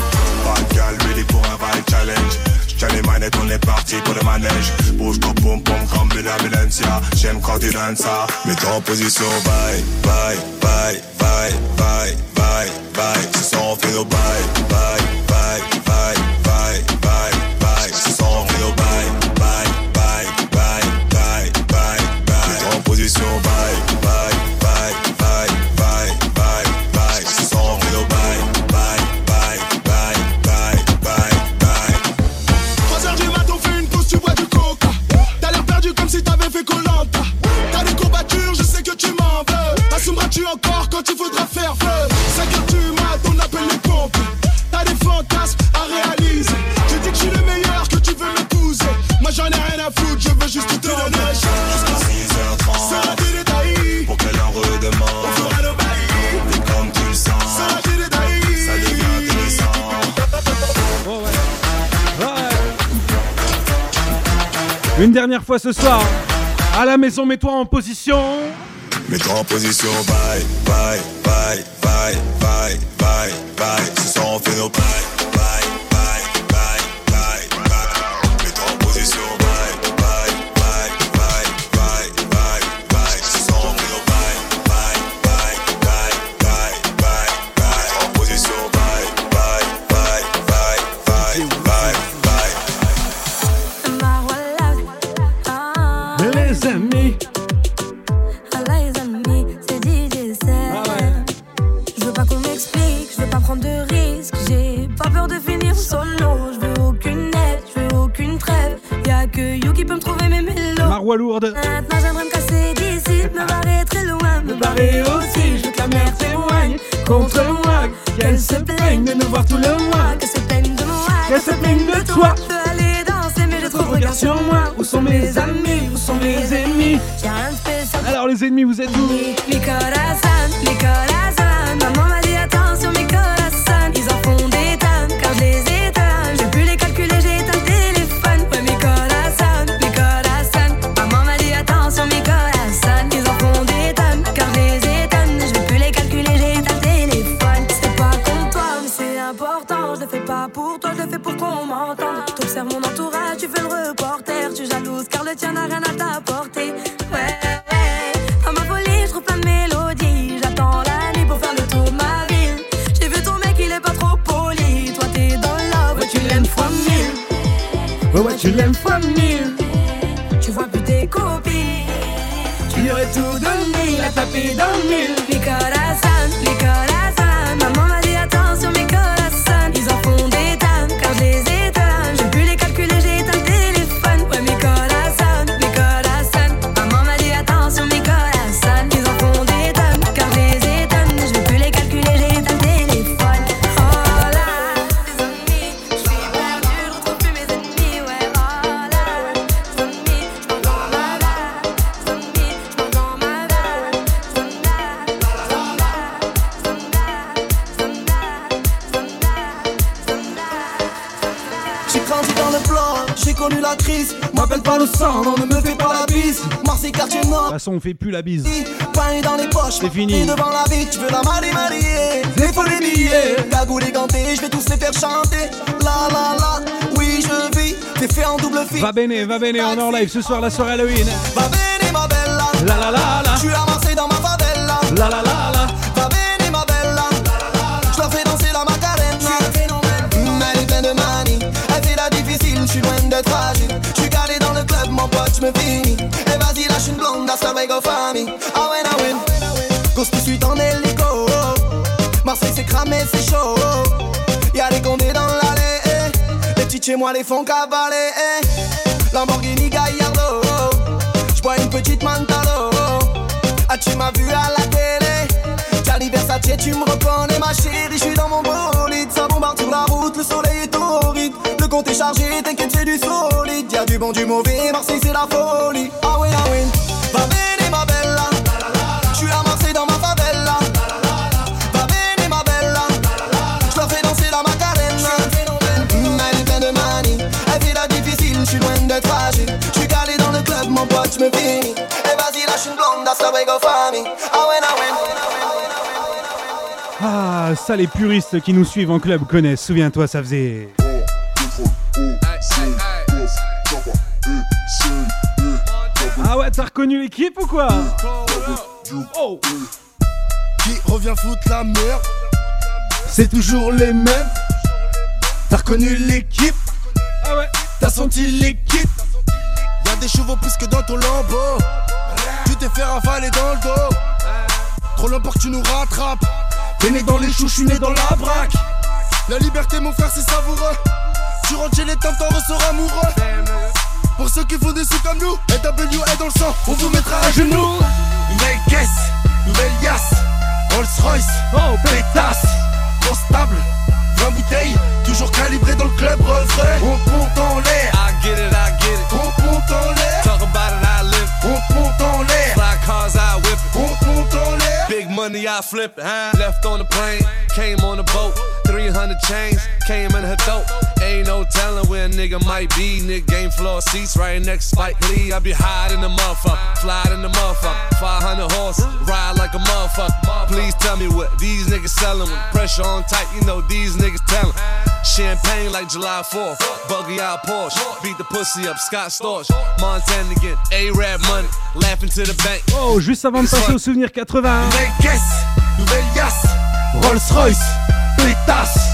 Bad gal, ready pour un vibe challenge. J'tiens les manettes, on est parti pour le manège. Bouge ton pom pom comme Bella Valencia. J'aime quand tu donnes ça. Mets-toi en position, bye, bye, bye, bye, bye, bye, bye. Ce soir on fait nos bye, bye, bye, bye, dernière fois ce soir. À la maison, mets-toi en position. Mets-toi en position, bye, bye, bye, bye, bye, bye, bye. Ce soir on fait nos bye, lourde. Maintenant j'aimerais me casser d'ici, me barrer très loin, me barrer aussi. Je veux que la mer témoigne contre moi, qu'elle se plaigne de nous voir tout le mois, qu'elle se plaigne de moi, qu'elle se plaigne de toi. Je veux aller danser, mais j'ai trop de regards sur moi. Où sont mes amis, où sont mes ennemis? J'ai rien de spécial. Alors les ennemis, vous êtes où? Façon, on fait plus la bise. Pain dans les poches, C'est fini. Devant la vie, tu veux la marier, marier. Les les billets, cagoule et ganté, je vais tous les faire chanter. La la la, oui, je vis, t'es fait en double fil. Va bene, va bene, on est en live ce soir, la soirée Halloween. Va bene, ma bella. La la la la. Je suis Marseille dans ma favela. La la la la. Va bene, ma bella. Je leur fais danser la macarena. Mm, Elle est pleine de manie. Elle fait la difficile, je suis loin d'être fragile. Je suis calé dans le club, mon pote, je me finis. Ah ouais, ah ouais. Cause que je suis en hélico. Marseille, c'est cramé, c'est chaud. Y'a les condés dans l'allée. eh. Les petits chez moi les font cavaler. eh. Lamborghini Gallardo. J'bois une petite Mantalo. Ah, tu m'as vu à la télé? Gianni Versace, tu me reconnais, ma chérie. Je suis dans mon bolide. Ça bombarde sur la route, le soleil est torride. Le compte est chargé, t'inquiète, c'est du solide. Y'a du bon, du mauvais. Marseille, c'est la folie. Ah oui, ah oui. Je suis Marseille dans ma favela. Va bene, ma bella. Je leur fais danser la macarena. Mm, Elle est pleine de manie. Elle fait la difficile, je suis loin d'être fragile. Je suis calé dans le club, mon pote, je me finis. Et vas-y, lâche une blonde, hasta luego, famille. Ah ouais, ah ouais. Ah, ça, les puristes qui nous suivent en club connaissent. Souviens-toi, ça faisait. Quoi Oh Qui revient foutre la merde C'est toujours les mêmes. T'as reconnu l'équipe Ah ouais. T'as senti l'équipe. Y'a des chevaux plus que dans ton lambeau. Tu t'es fait ravaler dans le dos. Trop longtemps que tu nous rattrapes. T'es né dans les choux, je suis né dans la braque. La liberté mon frère c'est savoureux. Tu rentres chez les temps t'en ressors amoureux Pour ceux qui font des sous comme nous NW est dans le sang, on vous mettra à genoux Nouvelle caisse, nouvelle yasse Rolls Royce, oh pétasse Trop stable, 20 bouteilles Toujours calibré dans le club refrain On monte en l'air I get it, I get it. On monte en l'air Talk about it, I live. On monte en l'air Fly cars, I whip it. On monte en l'air Big money, I flip it. Huh? Left on the plane, came on the boat. 300 chains, came in her throat. Ain't no telling where a nigga might be. Nigga game floor seats right next Spike Lee. I be high in the motherfucker, fly in the motherfucker. 500 horses, ride like a motherfucker. Please tell me what these niggas selling. With pressure on tight, you know these niggas telling. Champagne like July 4th, buggy out Porsche. Beat the pussy up, Scott Storch. Montana again, A-Rap money, laughing to the bank. Oh, juste avant de passer au souvenir 80. Nouvelle caisse, nouvelle yasse Rolls Royce, pétasse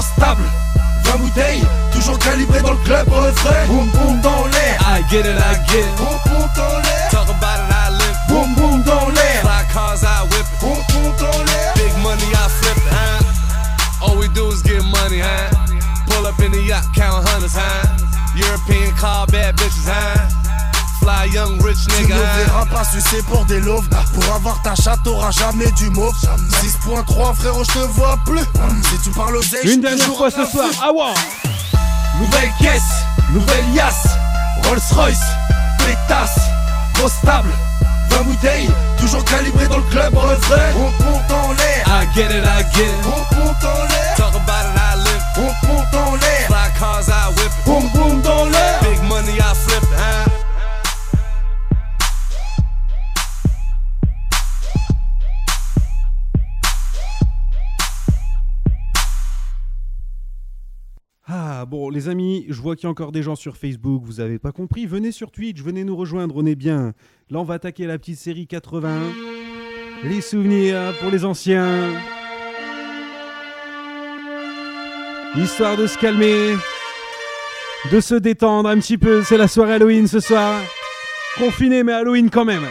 stable, 20 bouteilles Toujours calibré dans le club refrain Boum boum dans l'air I get it, I get it. Boum boum dans l'air Talk about it, I live. Boum boum dans l'air Fly cars, I whip it. Boum boum dans l'air Big money, I flip it, huh? All we do is get money, huh? Pull up in the yacht, count hundreds, huh? European car, bad bitches, huh? Fly young rich Tu nigga, ne huh? verras pas sucer pour des loaves. Pour avoir ta chatte t'auras jamais du mauve 6.3 frérot je te vois plus. Si tu parles aux Une dernière fois ce soir. Ah ouais Nouvelle caisse, nouvelle yasse Rolls Royce, pétasse. Trop stable, 20 bouteilles. Toujours calibré dans le club refrain On monte en l'air. I get it, I get it. On monte en l'air. Talk about it, I live. On monte en l'air. Fly cars, I whip. It. Boum boum dans l'air. Big money, I flip it, Ah, bon, les amis, je vois qu'il y a encore des gens sur Facebook, vous avez pas compris. Venez sur Twitch, venez nous rejoindre, on est bien. Là, on va attaquer la petite série 80. Les souvenirs pour les anciens. Histoire de se calmer, de se détendre un petit peu. C'est la soirée Halloween ce soir. Confiné, mais Halloween quand même.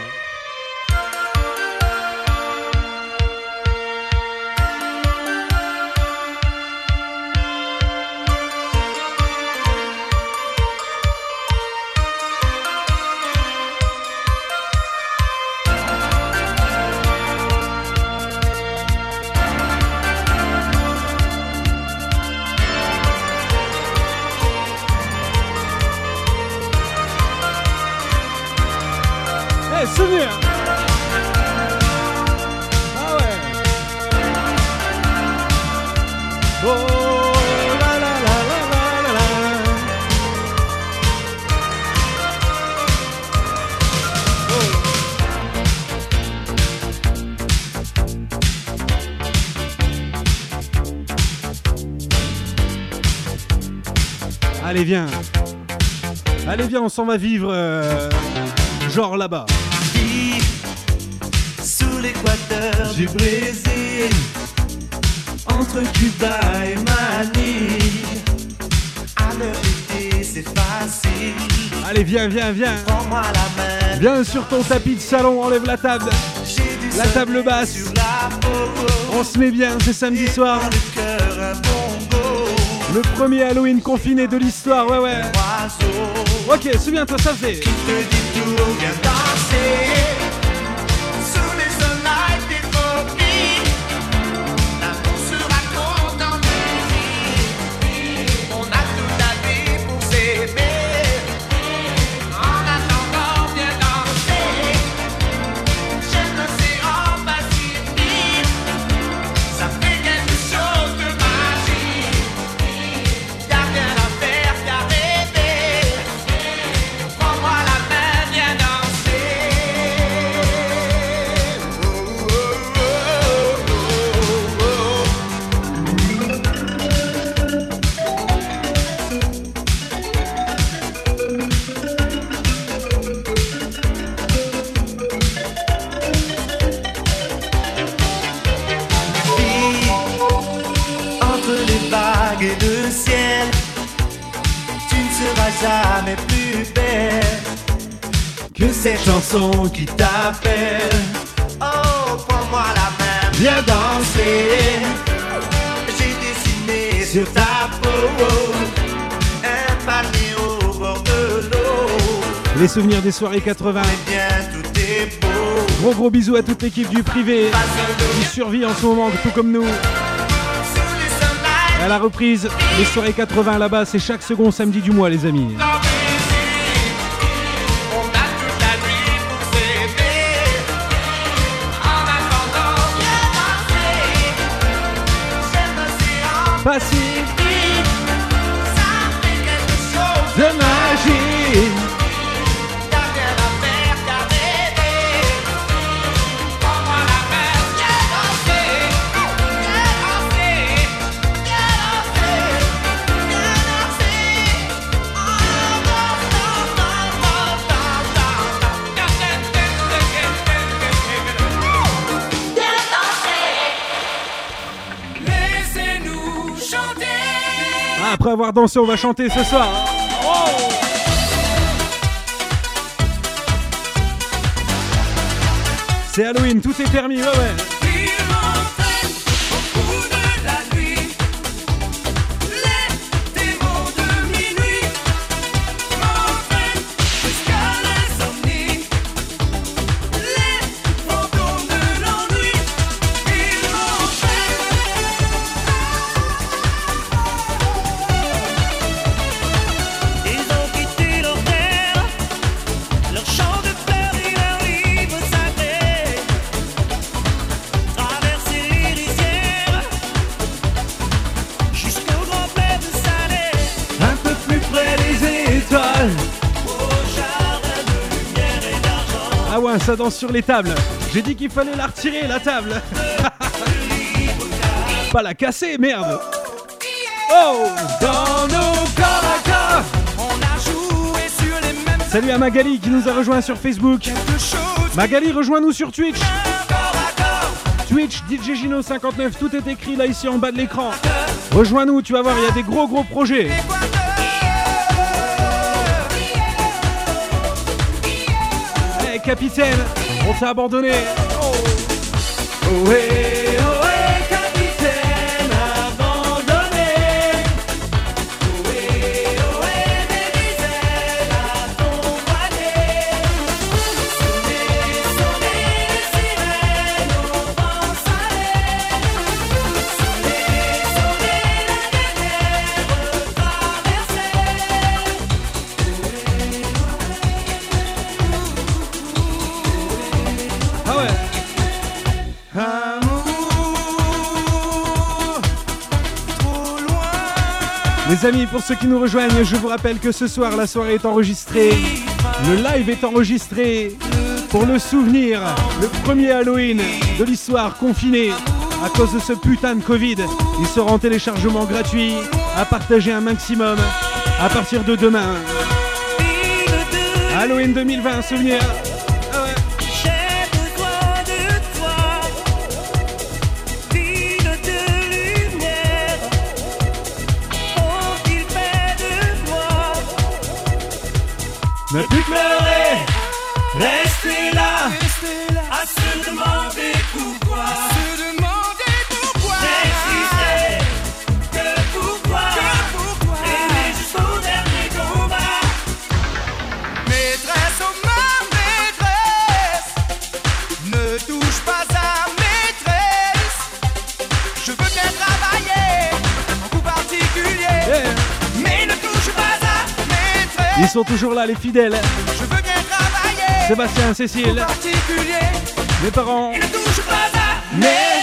Allez viens on s'en va vivre euh, genre là-bas. Sous l'équateur du Brésil, entre Cuba et Manille, à c'est facile. Allez viens viens viens. Prends-moi la main, Viens sur ton tapis de salon, enlève la table. La table basse. On se met bien, c'est samedi soir. bongo, Le premier Halloween confiné de l'histoire, ouais ouais. Ok, souviens-toi, ça fait cette chanson qui t'appelle. Oh, prends-moi la main, viens danser. J'ai dessiné sur ta peau un palmier au bord de l'eau. Les souvenirs des soirées 80 Bien, tout est beau. Gros gros bisous à toute l'équipe du privé qui survit en ce moment, tout comme nous. À la reprise, les soirées 80 là-bas, c'est chaque second samedi du mois, les amis. Après avoir dansé, on va chanter ce soir. C'est Halloween, tout est permis, ouais ouais. Ça danse sur les tables. J'ai dit qu'il fallait la retirer, la table. Pas la casser, merde. Oh, Salut à Magali qui nous a rejoint sur Facebook. Magali, rejoins-nous sur Twitch. Twitch, DJ Gino 59, tout est écrit là ici en bas de l'écran. Rejoins-nous, tu vas voir, il y a des gros gros projets. Capitaine, on t'a abandonné. Oh. Ohé, ohé, Les amis, pour ceux qui nous rejoignent, je vous rappelle que ce soir, la soirée est enregistrée. Le live est enregistré pour le souvenir, le premier Halloween de l'histoire confinée à cause de ce putain de Covid. Il sera en téléchargement gratuit, à partager un maximum à partir de demain. Halloween 2020, souvenir. Ne Ils sont toujours là, les fidèles. Je veux bien travailler. Sébastien, Cécile, mes parents. Ne touche pas à mais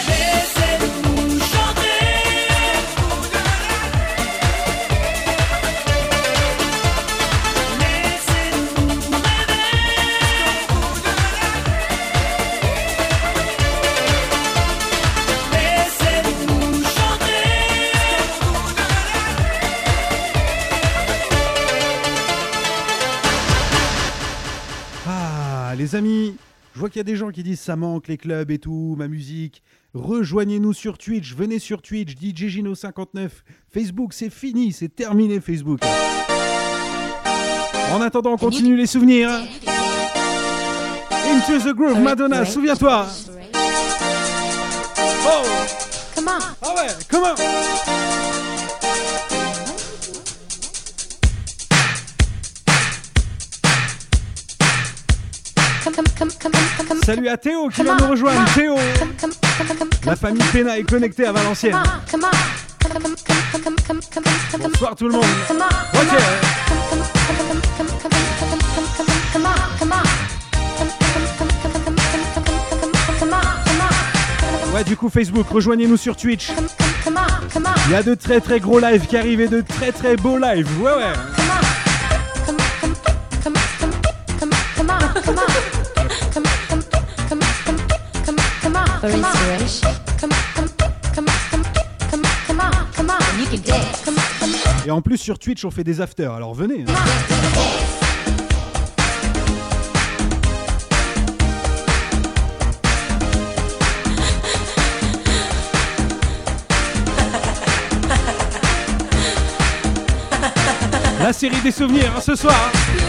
je vois qu'il y a des gens qui disent ça manque les clubs et tout, ma musique. Rejoignez-nous sur Twitch, venez sur Twitch, DJ Gino 59. Facebook, c'est fini, c'est terminé Facebook. En attendant, on continue les souvenirs. Into the groove, Madonna, souviens-toi. Oh, Come on. ah ouais, comment Salut à Théo qui vient nous rejoindre. Théo, la famille Pena est connectée à Valenciennes. Bonsoir tout le monde. Ok. Ouais, du coup, Facebook, rejoignez-nous sur Twitch. Il y a de très très gros lives qui arrivent et de très très beaux lives. Ouais, ouais. Et en plus, sur Twitch, on fait des afters. Alors venez. hein. La série des souvenirs hein, ce soir. With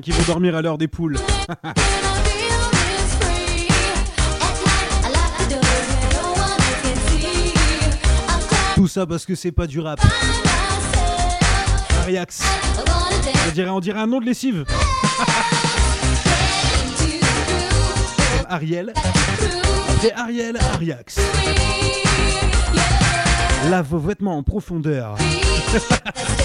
qui vont dormir à l'heure des poules. Tout ça parce que c'est pas du rap. Ariax. On dirait, on dirait un nom de lessive. Ariel. C'est Ariel Ariax. Lave vos vêtements en profondeur.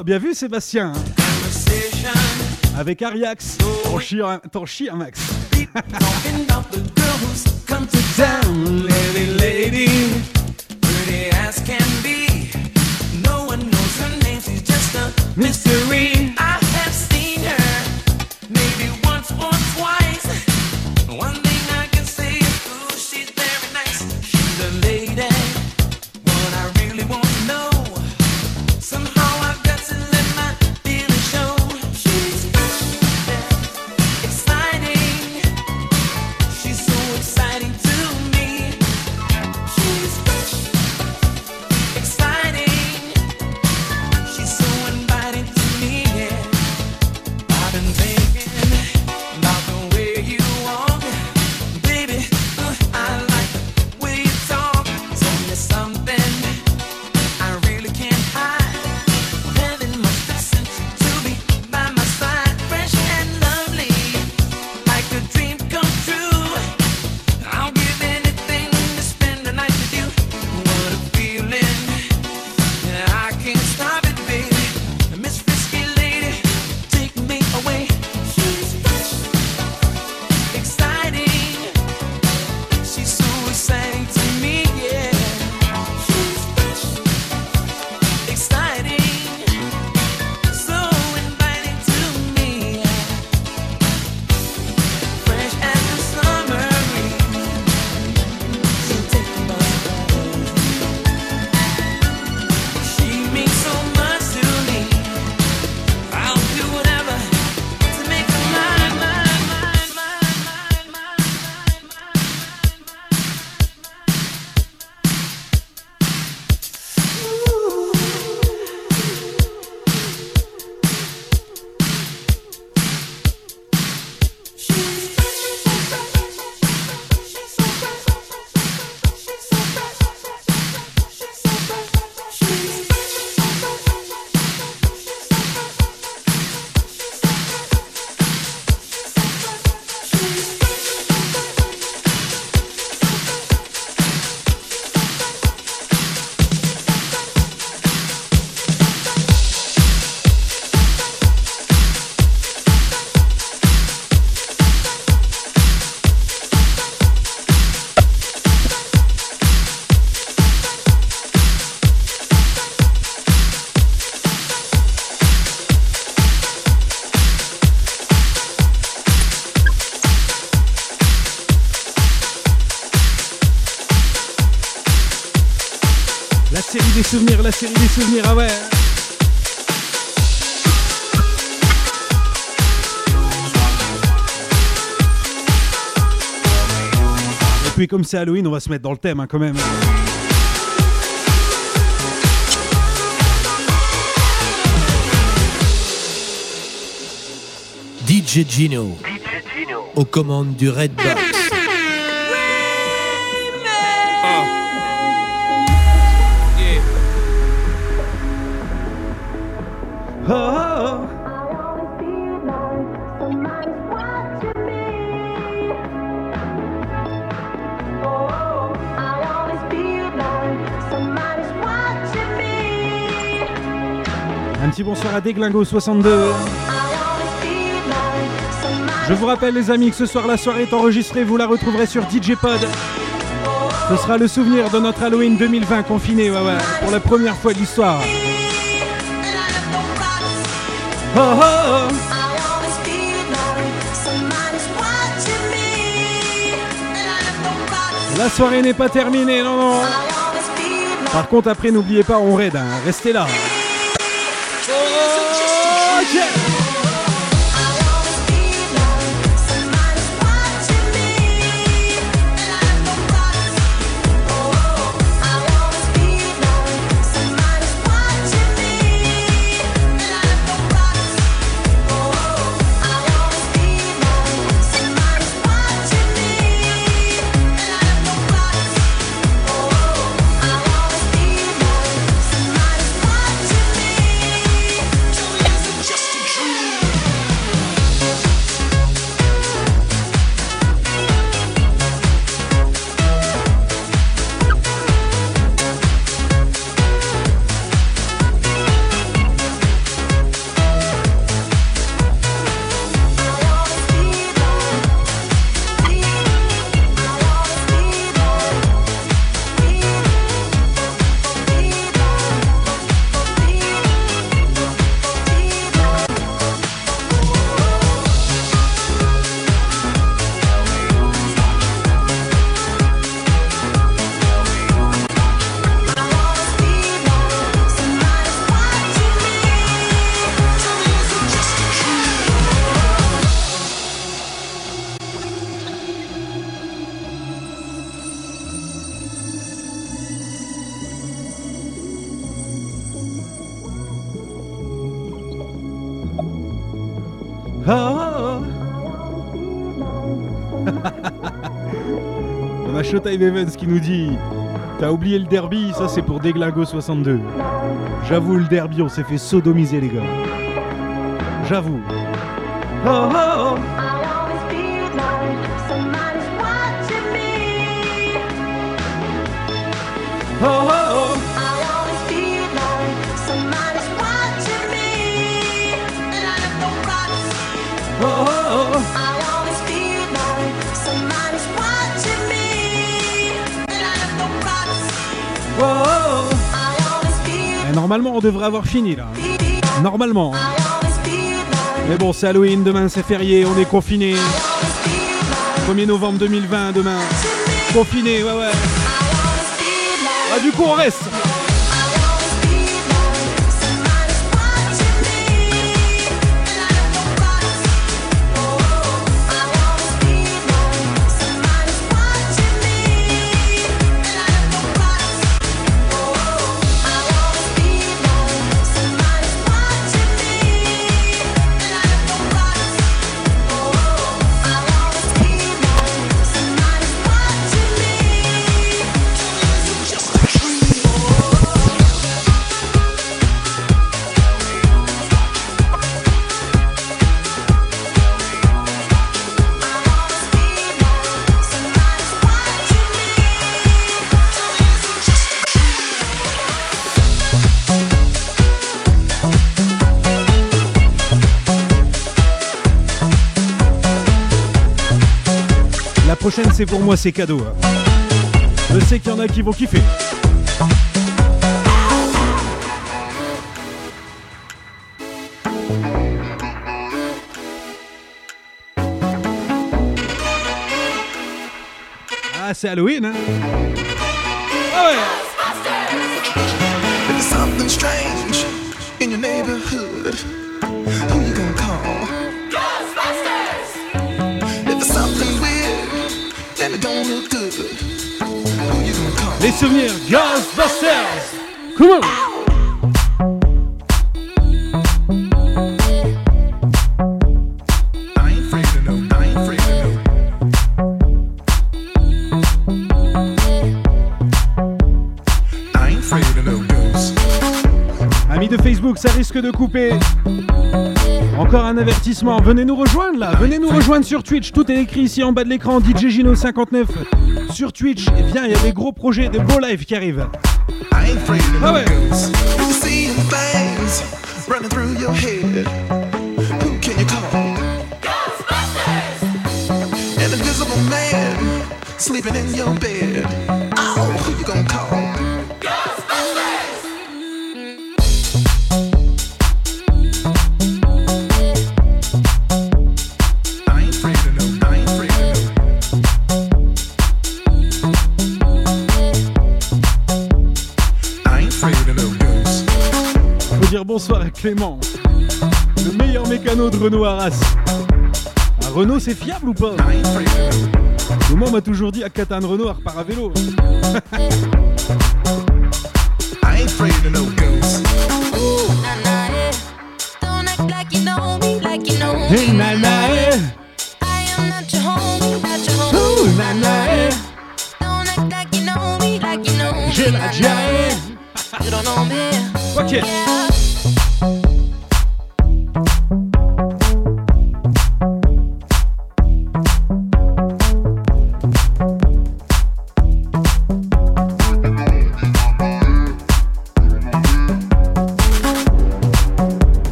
Oh, bien vu Sébastien hein. Avec Ariax, ton chien, ton chien Max. Lady, lady, pretty as can be. ah ouais. Et puis comme c'est Halloween, on va se mettre dans le thème hein, quand même. DJ Gino, DJ Gino. aux commandes du Red Bull. Des Déglingo62. Je vous rappelle les amis que ce soir la soirée est enregistrée, vous la retrouverez sur DJ Pod. Ce sera le souvenir de notre Halloween 2020 confiné, pour la première fois de l'histoire. Oh, oh, oh. La soirée n'est pas terminée, non, non. Par contre, après, n'oubliez pas, on raid. Hein. Restez là. Showtime Evans qui nous dit T'as oublié le derby, ça c'est pour Deglingo 62. J'avoue, le derby, on s'est fait sodomiser, les gars. J'avoue. Oh, oh, oh. Oh, oh, oh. Normalement, on devrait avoir fini là. Normalement. Mais bon, c'est Halloween, demain c'est férié, on est confiné. 1er novembre 2020, demain. Confiné, ouais, ouais. Ah, du coup, on reste. C'est pour moi, c'est cadeau. hein. Je sais qu'il y en a qui vont kiffer. Ah, c'est Halloween, hein Ah ouais something strange in your neighborhood, Les souvenirs Ghostbusters Come on. Ça risque de couper. Encore un avertissement, venez nous rejoindre là, venez nous rejoindre sur Twitch, tout est écrit ici en bas de l'écran, DJ Gino59 Twitch, et bien il y a des gros projets, des beaux lives qui arrivent. Ah. C'est fiable ou pas Moi, on m'a toujours dit à Catane Renault, repart à vélo. I ain't afraid of no ghosts. Don't act like you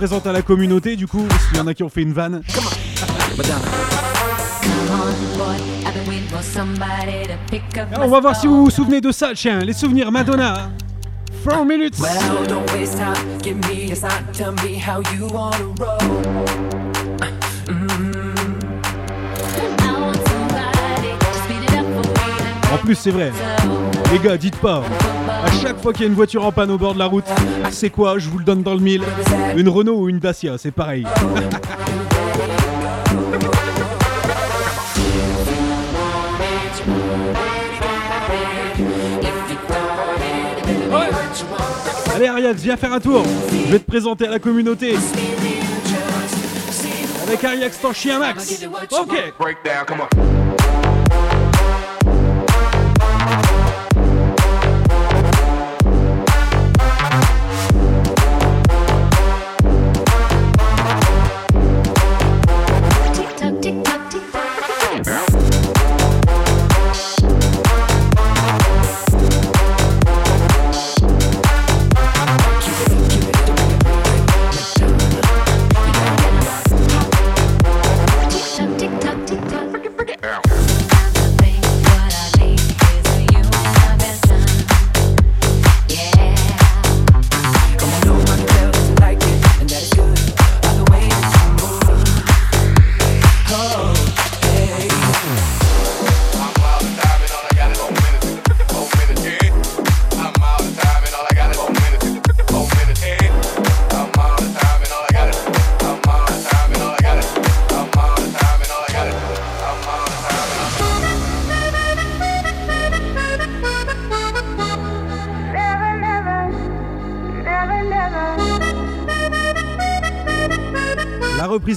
Comme ça, je te présente à la communauté, du coup, s'il y en a qui ont fait une vanne. Alors, on va voir si vous vous souvenez de ça, tiens, les souvenirs Madonna. 4 minutes. Well, don't waste time. Give me a sign. Tell me how you wanna roll. En plus, c'est vrai. Les gars, dites pas. À chaque fois qu'il y a une voiture en panne au bord de la route, c'est quoi Je vous le donne dans le mille. Une Renault ou une Dacia, c'est pareil. Allez Ariax, viens faire un tour. Je vais te présenter à la communauté. Avec Ariax, ton chien Max. Ok.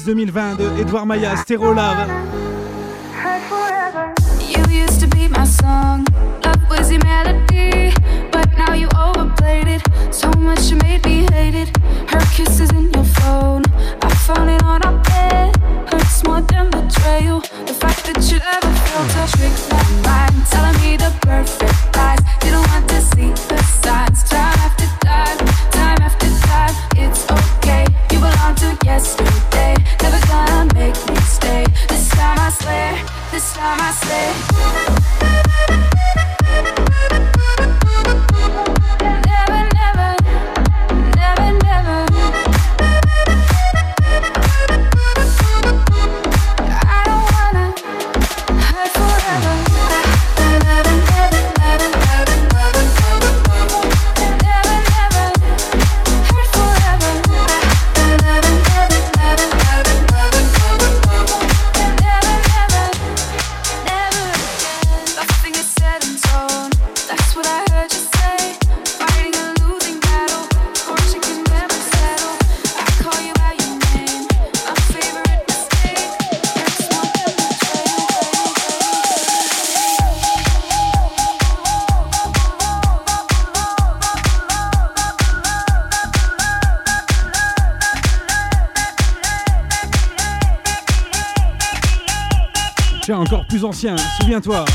La reprise 2020 de Edouard Maya, Stéro Love. You used to be my song, love was your melody, but now you overplayed it. So much you made me hate it. Her kisses souviens-toi.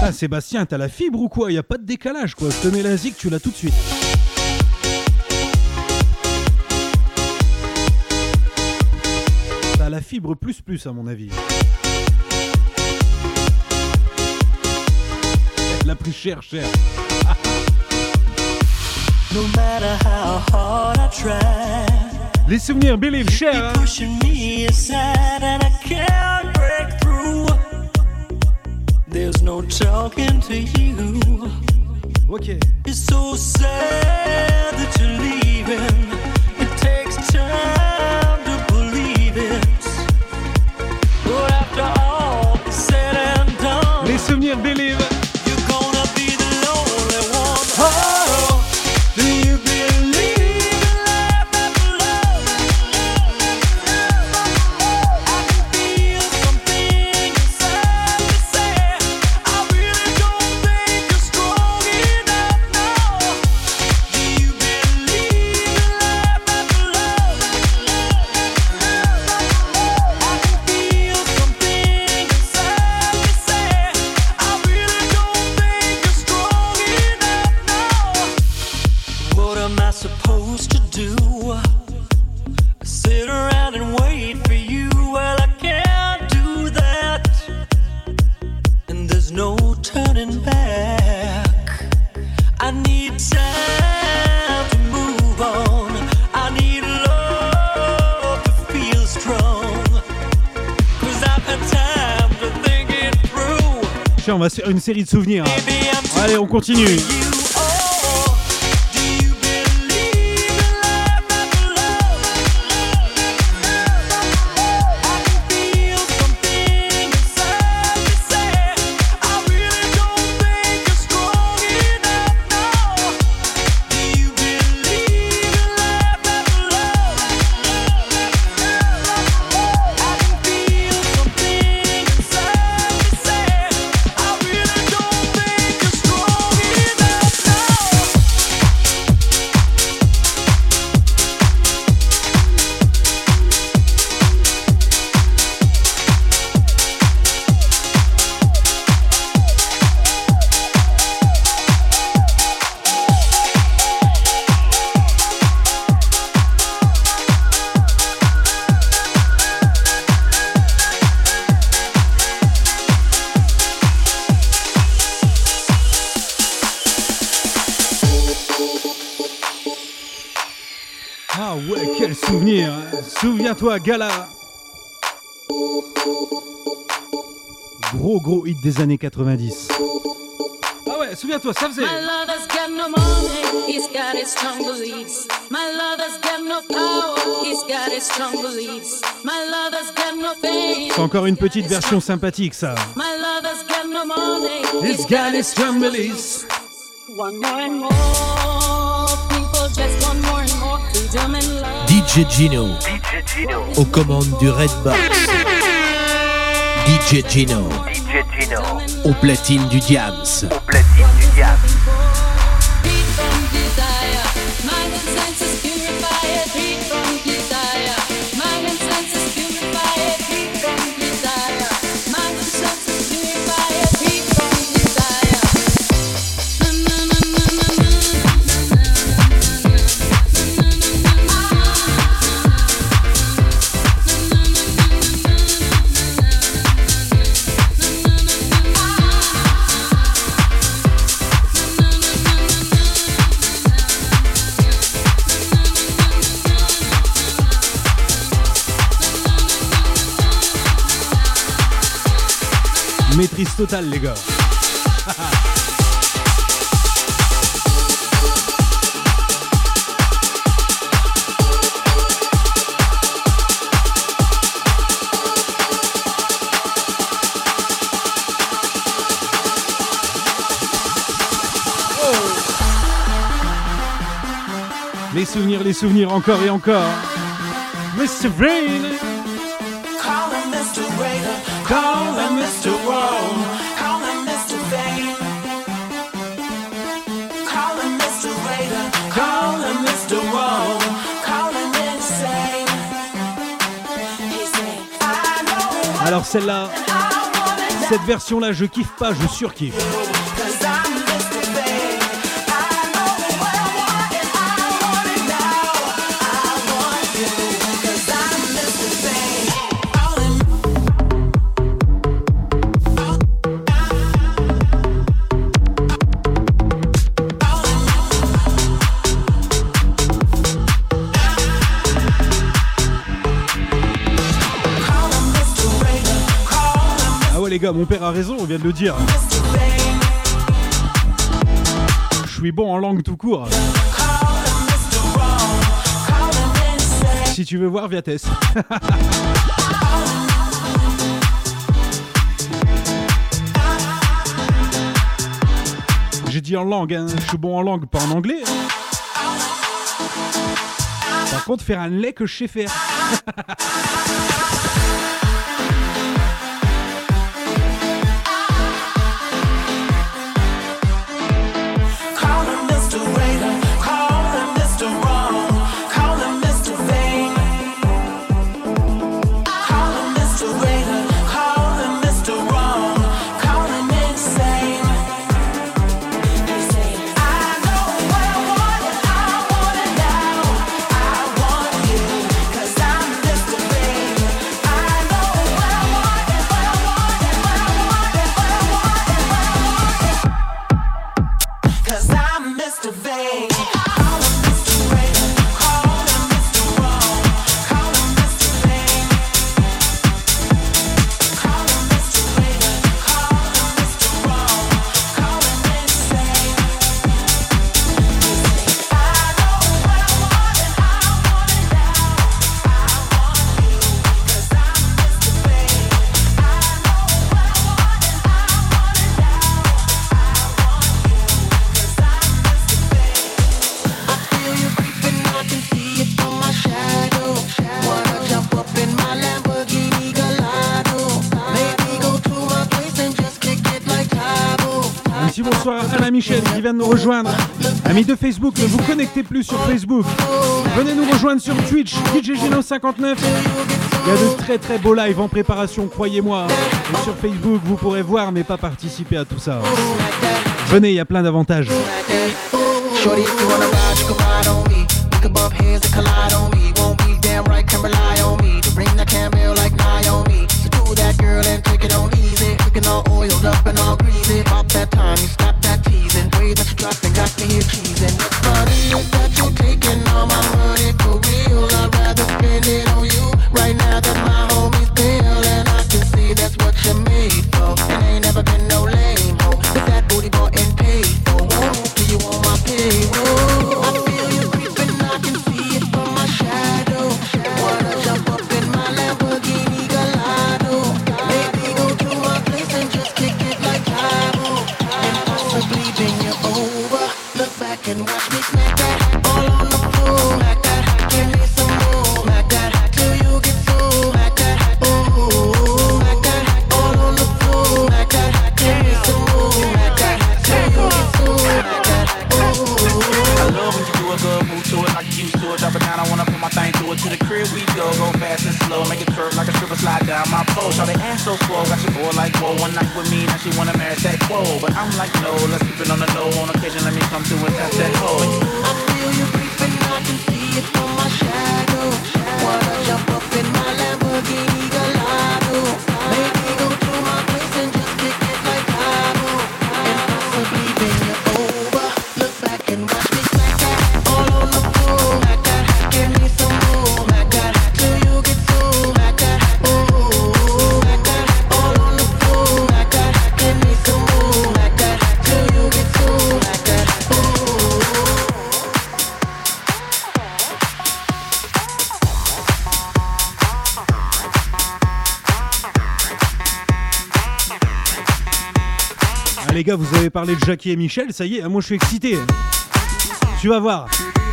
Ah, Sébastien, t'as la fibre ou quoi? Y a pas de décalage quoi. Je te mets la zik, tu l'as tout de suite. T'as la fibre plus plus à mon avis. Elle a pris cher, cher. No matter how hard I try, Les souvenirs, Believe, cher. hein. pushing me aside and I can't break through. There's no talking to you. Okay. It's so sad that you're leaving. It takes time série de souvenirs. Allez, on continue. Gala. Gros gros hit des années 90. Ah ouais, souviens-toi, ça faisait. My lover's got no money, he's got his strong beliefs. My lover's got no power, he's got his strong beliefs. My lover's got no fame, C'est encore une petite version sympathique, ça. my lover's got no money, He's got his strong beliefs. One more and more, people just want more and more freedom and love. DJ Gino. Aux commandes du Redbox. DJ Gino. Au platine du Diams. Maîtrise totale, les gars. Les souvenirs, les souvenirs, encore et encore. Mr. Brain. Alors celle-là, cette version-là, je kiffe pas, je surkiffe. a raison, on vient de le dire. Je suis bon en langue tout court. Si tu veux voir, viens test. J'ai dit en langue, hein. je suis bon en langue, pas en anglais. Par contre, faire un lait que je sais faire. Qui vient de nous rejoindre. Amis de Facebook, ne vous connectez plus sur Facebook. Venez nous rejoindre sur Twitch, DJGino59. Il y a de très très beaux lives en préparation, croyez-moi. Sur Facebook, vous pourrez voir mais pas participer à tout ça. Venez, il y a plein d'avantages. parler de Jackie et Michel, ça y est, hein, moi je suis excité. Tu vas voir,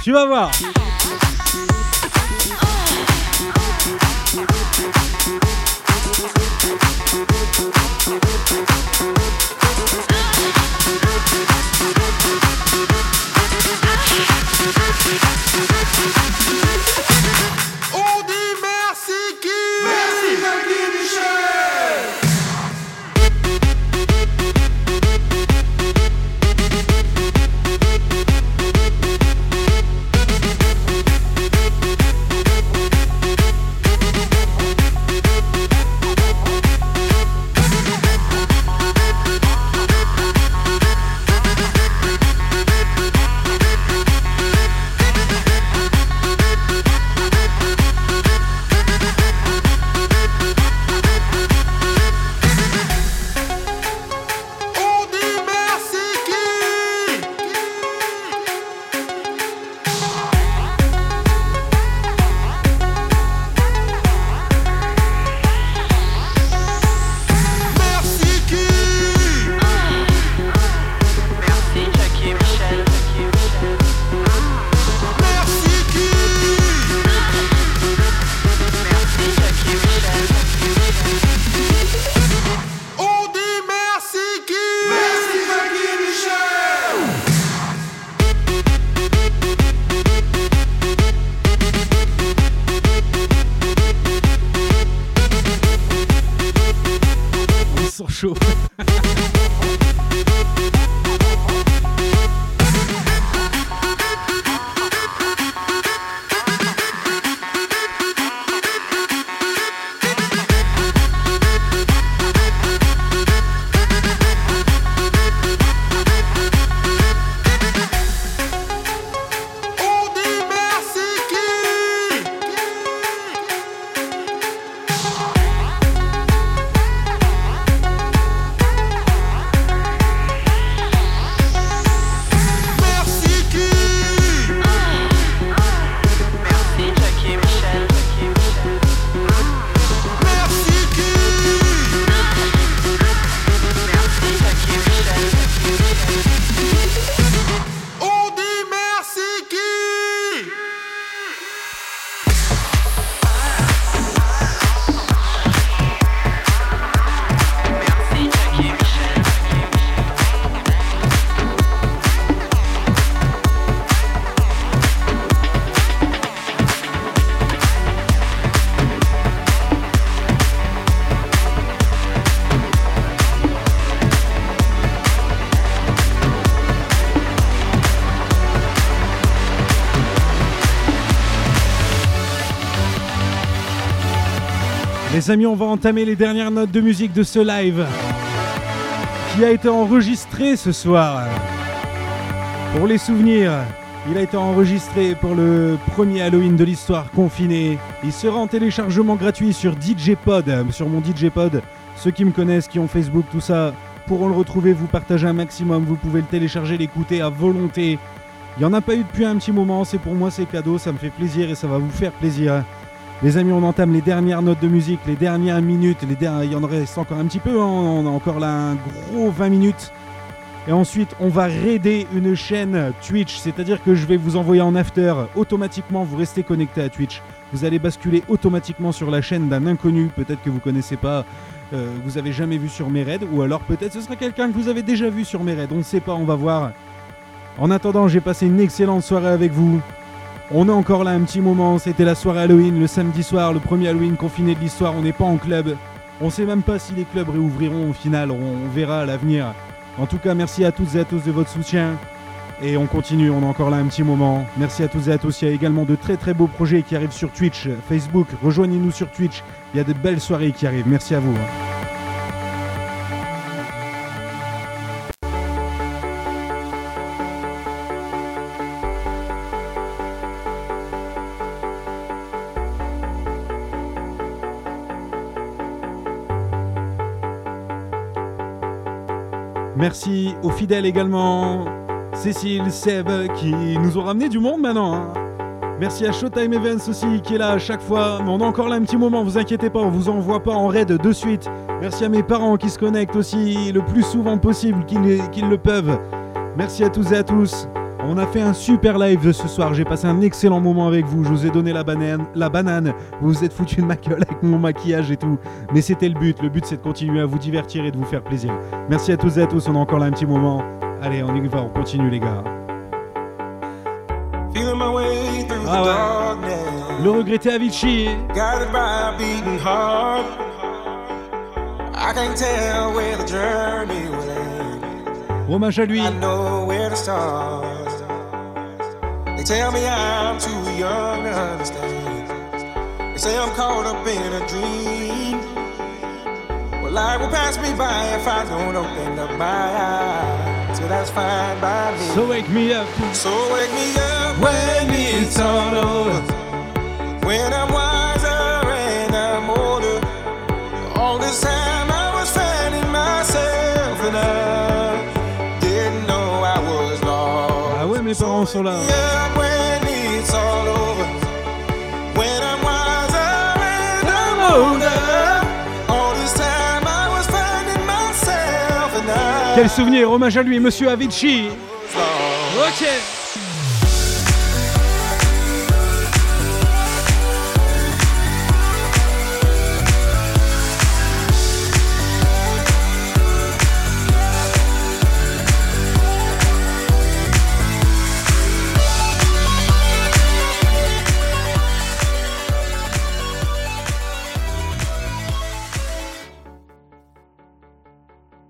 tu vas voir. Les amis, on va entamer les dernières notes de musique de ce live qui a été enregistré ce soir. Pour les souvenirs, il a été enregistré pour le premier Halloween de l'histoire confinée. Il sera en téléchargement gratuit sur DJ Pod, sur mon DJ Pod. Ceux qui me connaissent, qui ont Facebook, tout ça, pourront le retrouver, vous partagez un maximum, vous pouvez le télécharger, l'écouter à volonté. Il n'y en a pas eu depuis un petit moment, c'est pour moi c'est cadeau, ça me fait plaisir et ça va vous faire plaisir. Les amis, on entame les dernières notes de musique, les dernières minutes, les il y en reste encore un petit peu, hein, on a encore là un gros 20 minutes. Et ensuite, on va raider une chaîne Twitch, c'est-à-dire que je vais vous envoyer en after automatiquement, vous restez connecté à Twitch. Vous allez basculer automatiquement sur la chaîne d'un inconnu, peut-être que vous connaissez pas, euh, vous avez jamais vu sur mes raids, ou alors peut-être ce sera quelqu'un que vous avez déjà vu sur mes raids, on ne sait pas, on va voir. En attendant, j'ai passé une excellente soirée avec vous. On est encore là un petit moment, c'était la soirée Halloween, le samedi soir, le premier Halloween confiné de l'histoire, on n'est pas en club. On sait même pas si les clubs réouvriront au final, on, verra à l'avenir. En tout cas, merci à toutes et à tous de votre soutien. Et on continue, on est encore là un petit moment. Merci à toutes et à tous. Il y a également de très très beaux projets qui arrivent sur Twitch, Facebook. Rejoignez-nous sur Twitch. Il y a de belles soirées qui arrivent. Merci à vous. Merci aux fidèles également. Cécile, Seb, qui nous ont ramené du monde maintenant. hein. Merci à Showtime Events aussi, qui est là à chaque fois. Mais on a encore là un petit moment, vous inquiétez pas, on vous envoie pas en raid de suite. Merci à mes parents qui se connectent aussi le plus souvent possible qu'ils le peuvent. Merci à tous et à tous. On a fait un super live ce soir, j'ai passé un excellent moment avec vous, je vous ai donné la banane, la banane, vous vous êtes foutu de ma gueule avec mon maquillage et tout, mais c'était le but, le but c'est de continuer à vous divertir et de vous faire plaisir. Merci à tous et à tous, on a encore là un petit moment. Allez, on y va, on continue les gars. Feeling my way through Ah the ouais. Le regretté Avicii, Guided by a beating heart. I can't tell where the journey will end. hommage à lui. Tell me I'm too young to understand. They say I'm caught up in a dream. Well, life will pass me by if I don't open up my eyes. So that's fine by me. So wake me up. So wake me up when it's all over. When I'm wiser and I'm older. All this time I was finding myself and I didn't know I was lost. Ah mes parents sont là. Quel souvenir, hommage à lui, monsieur Avicii.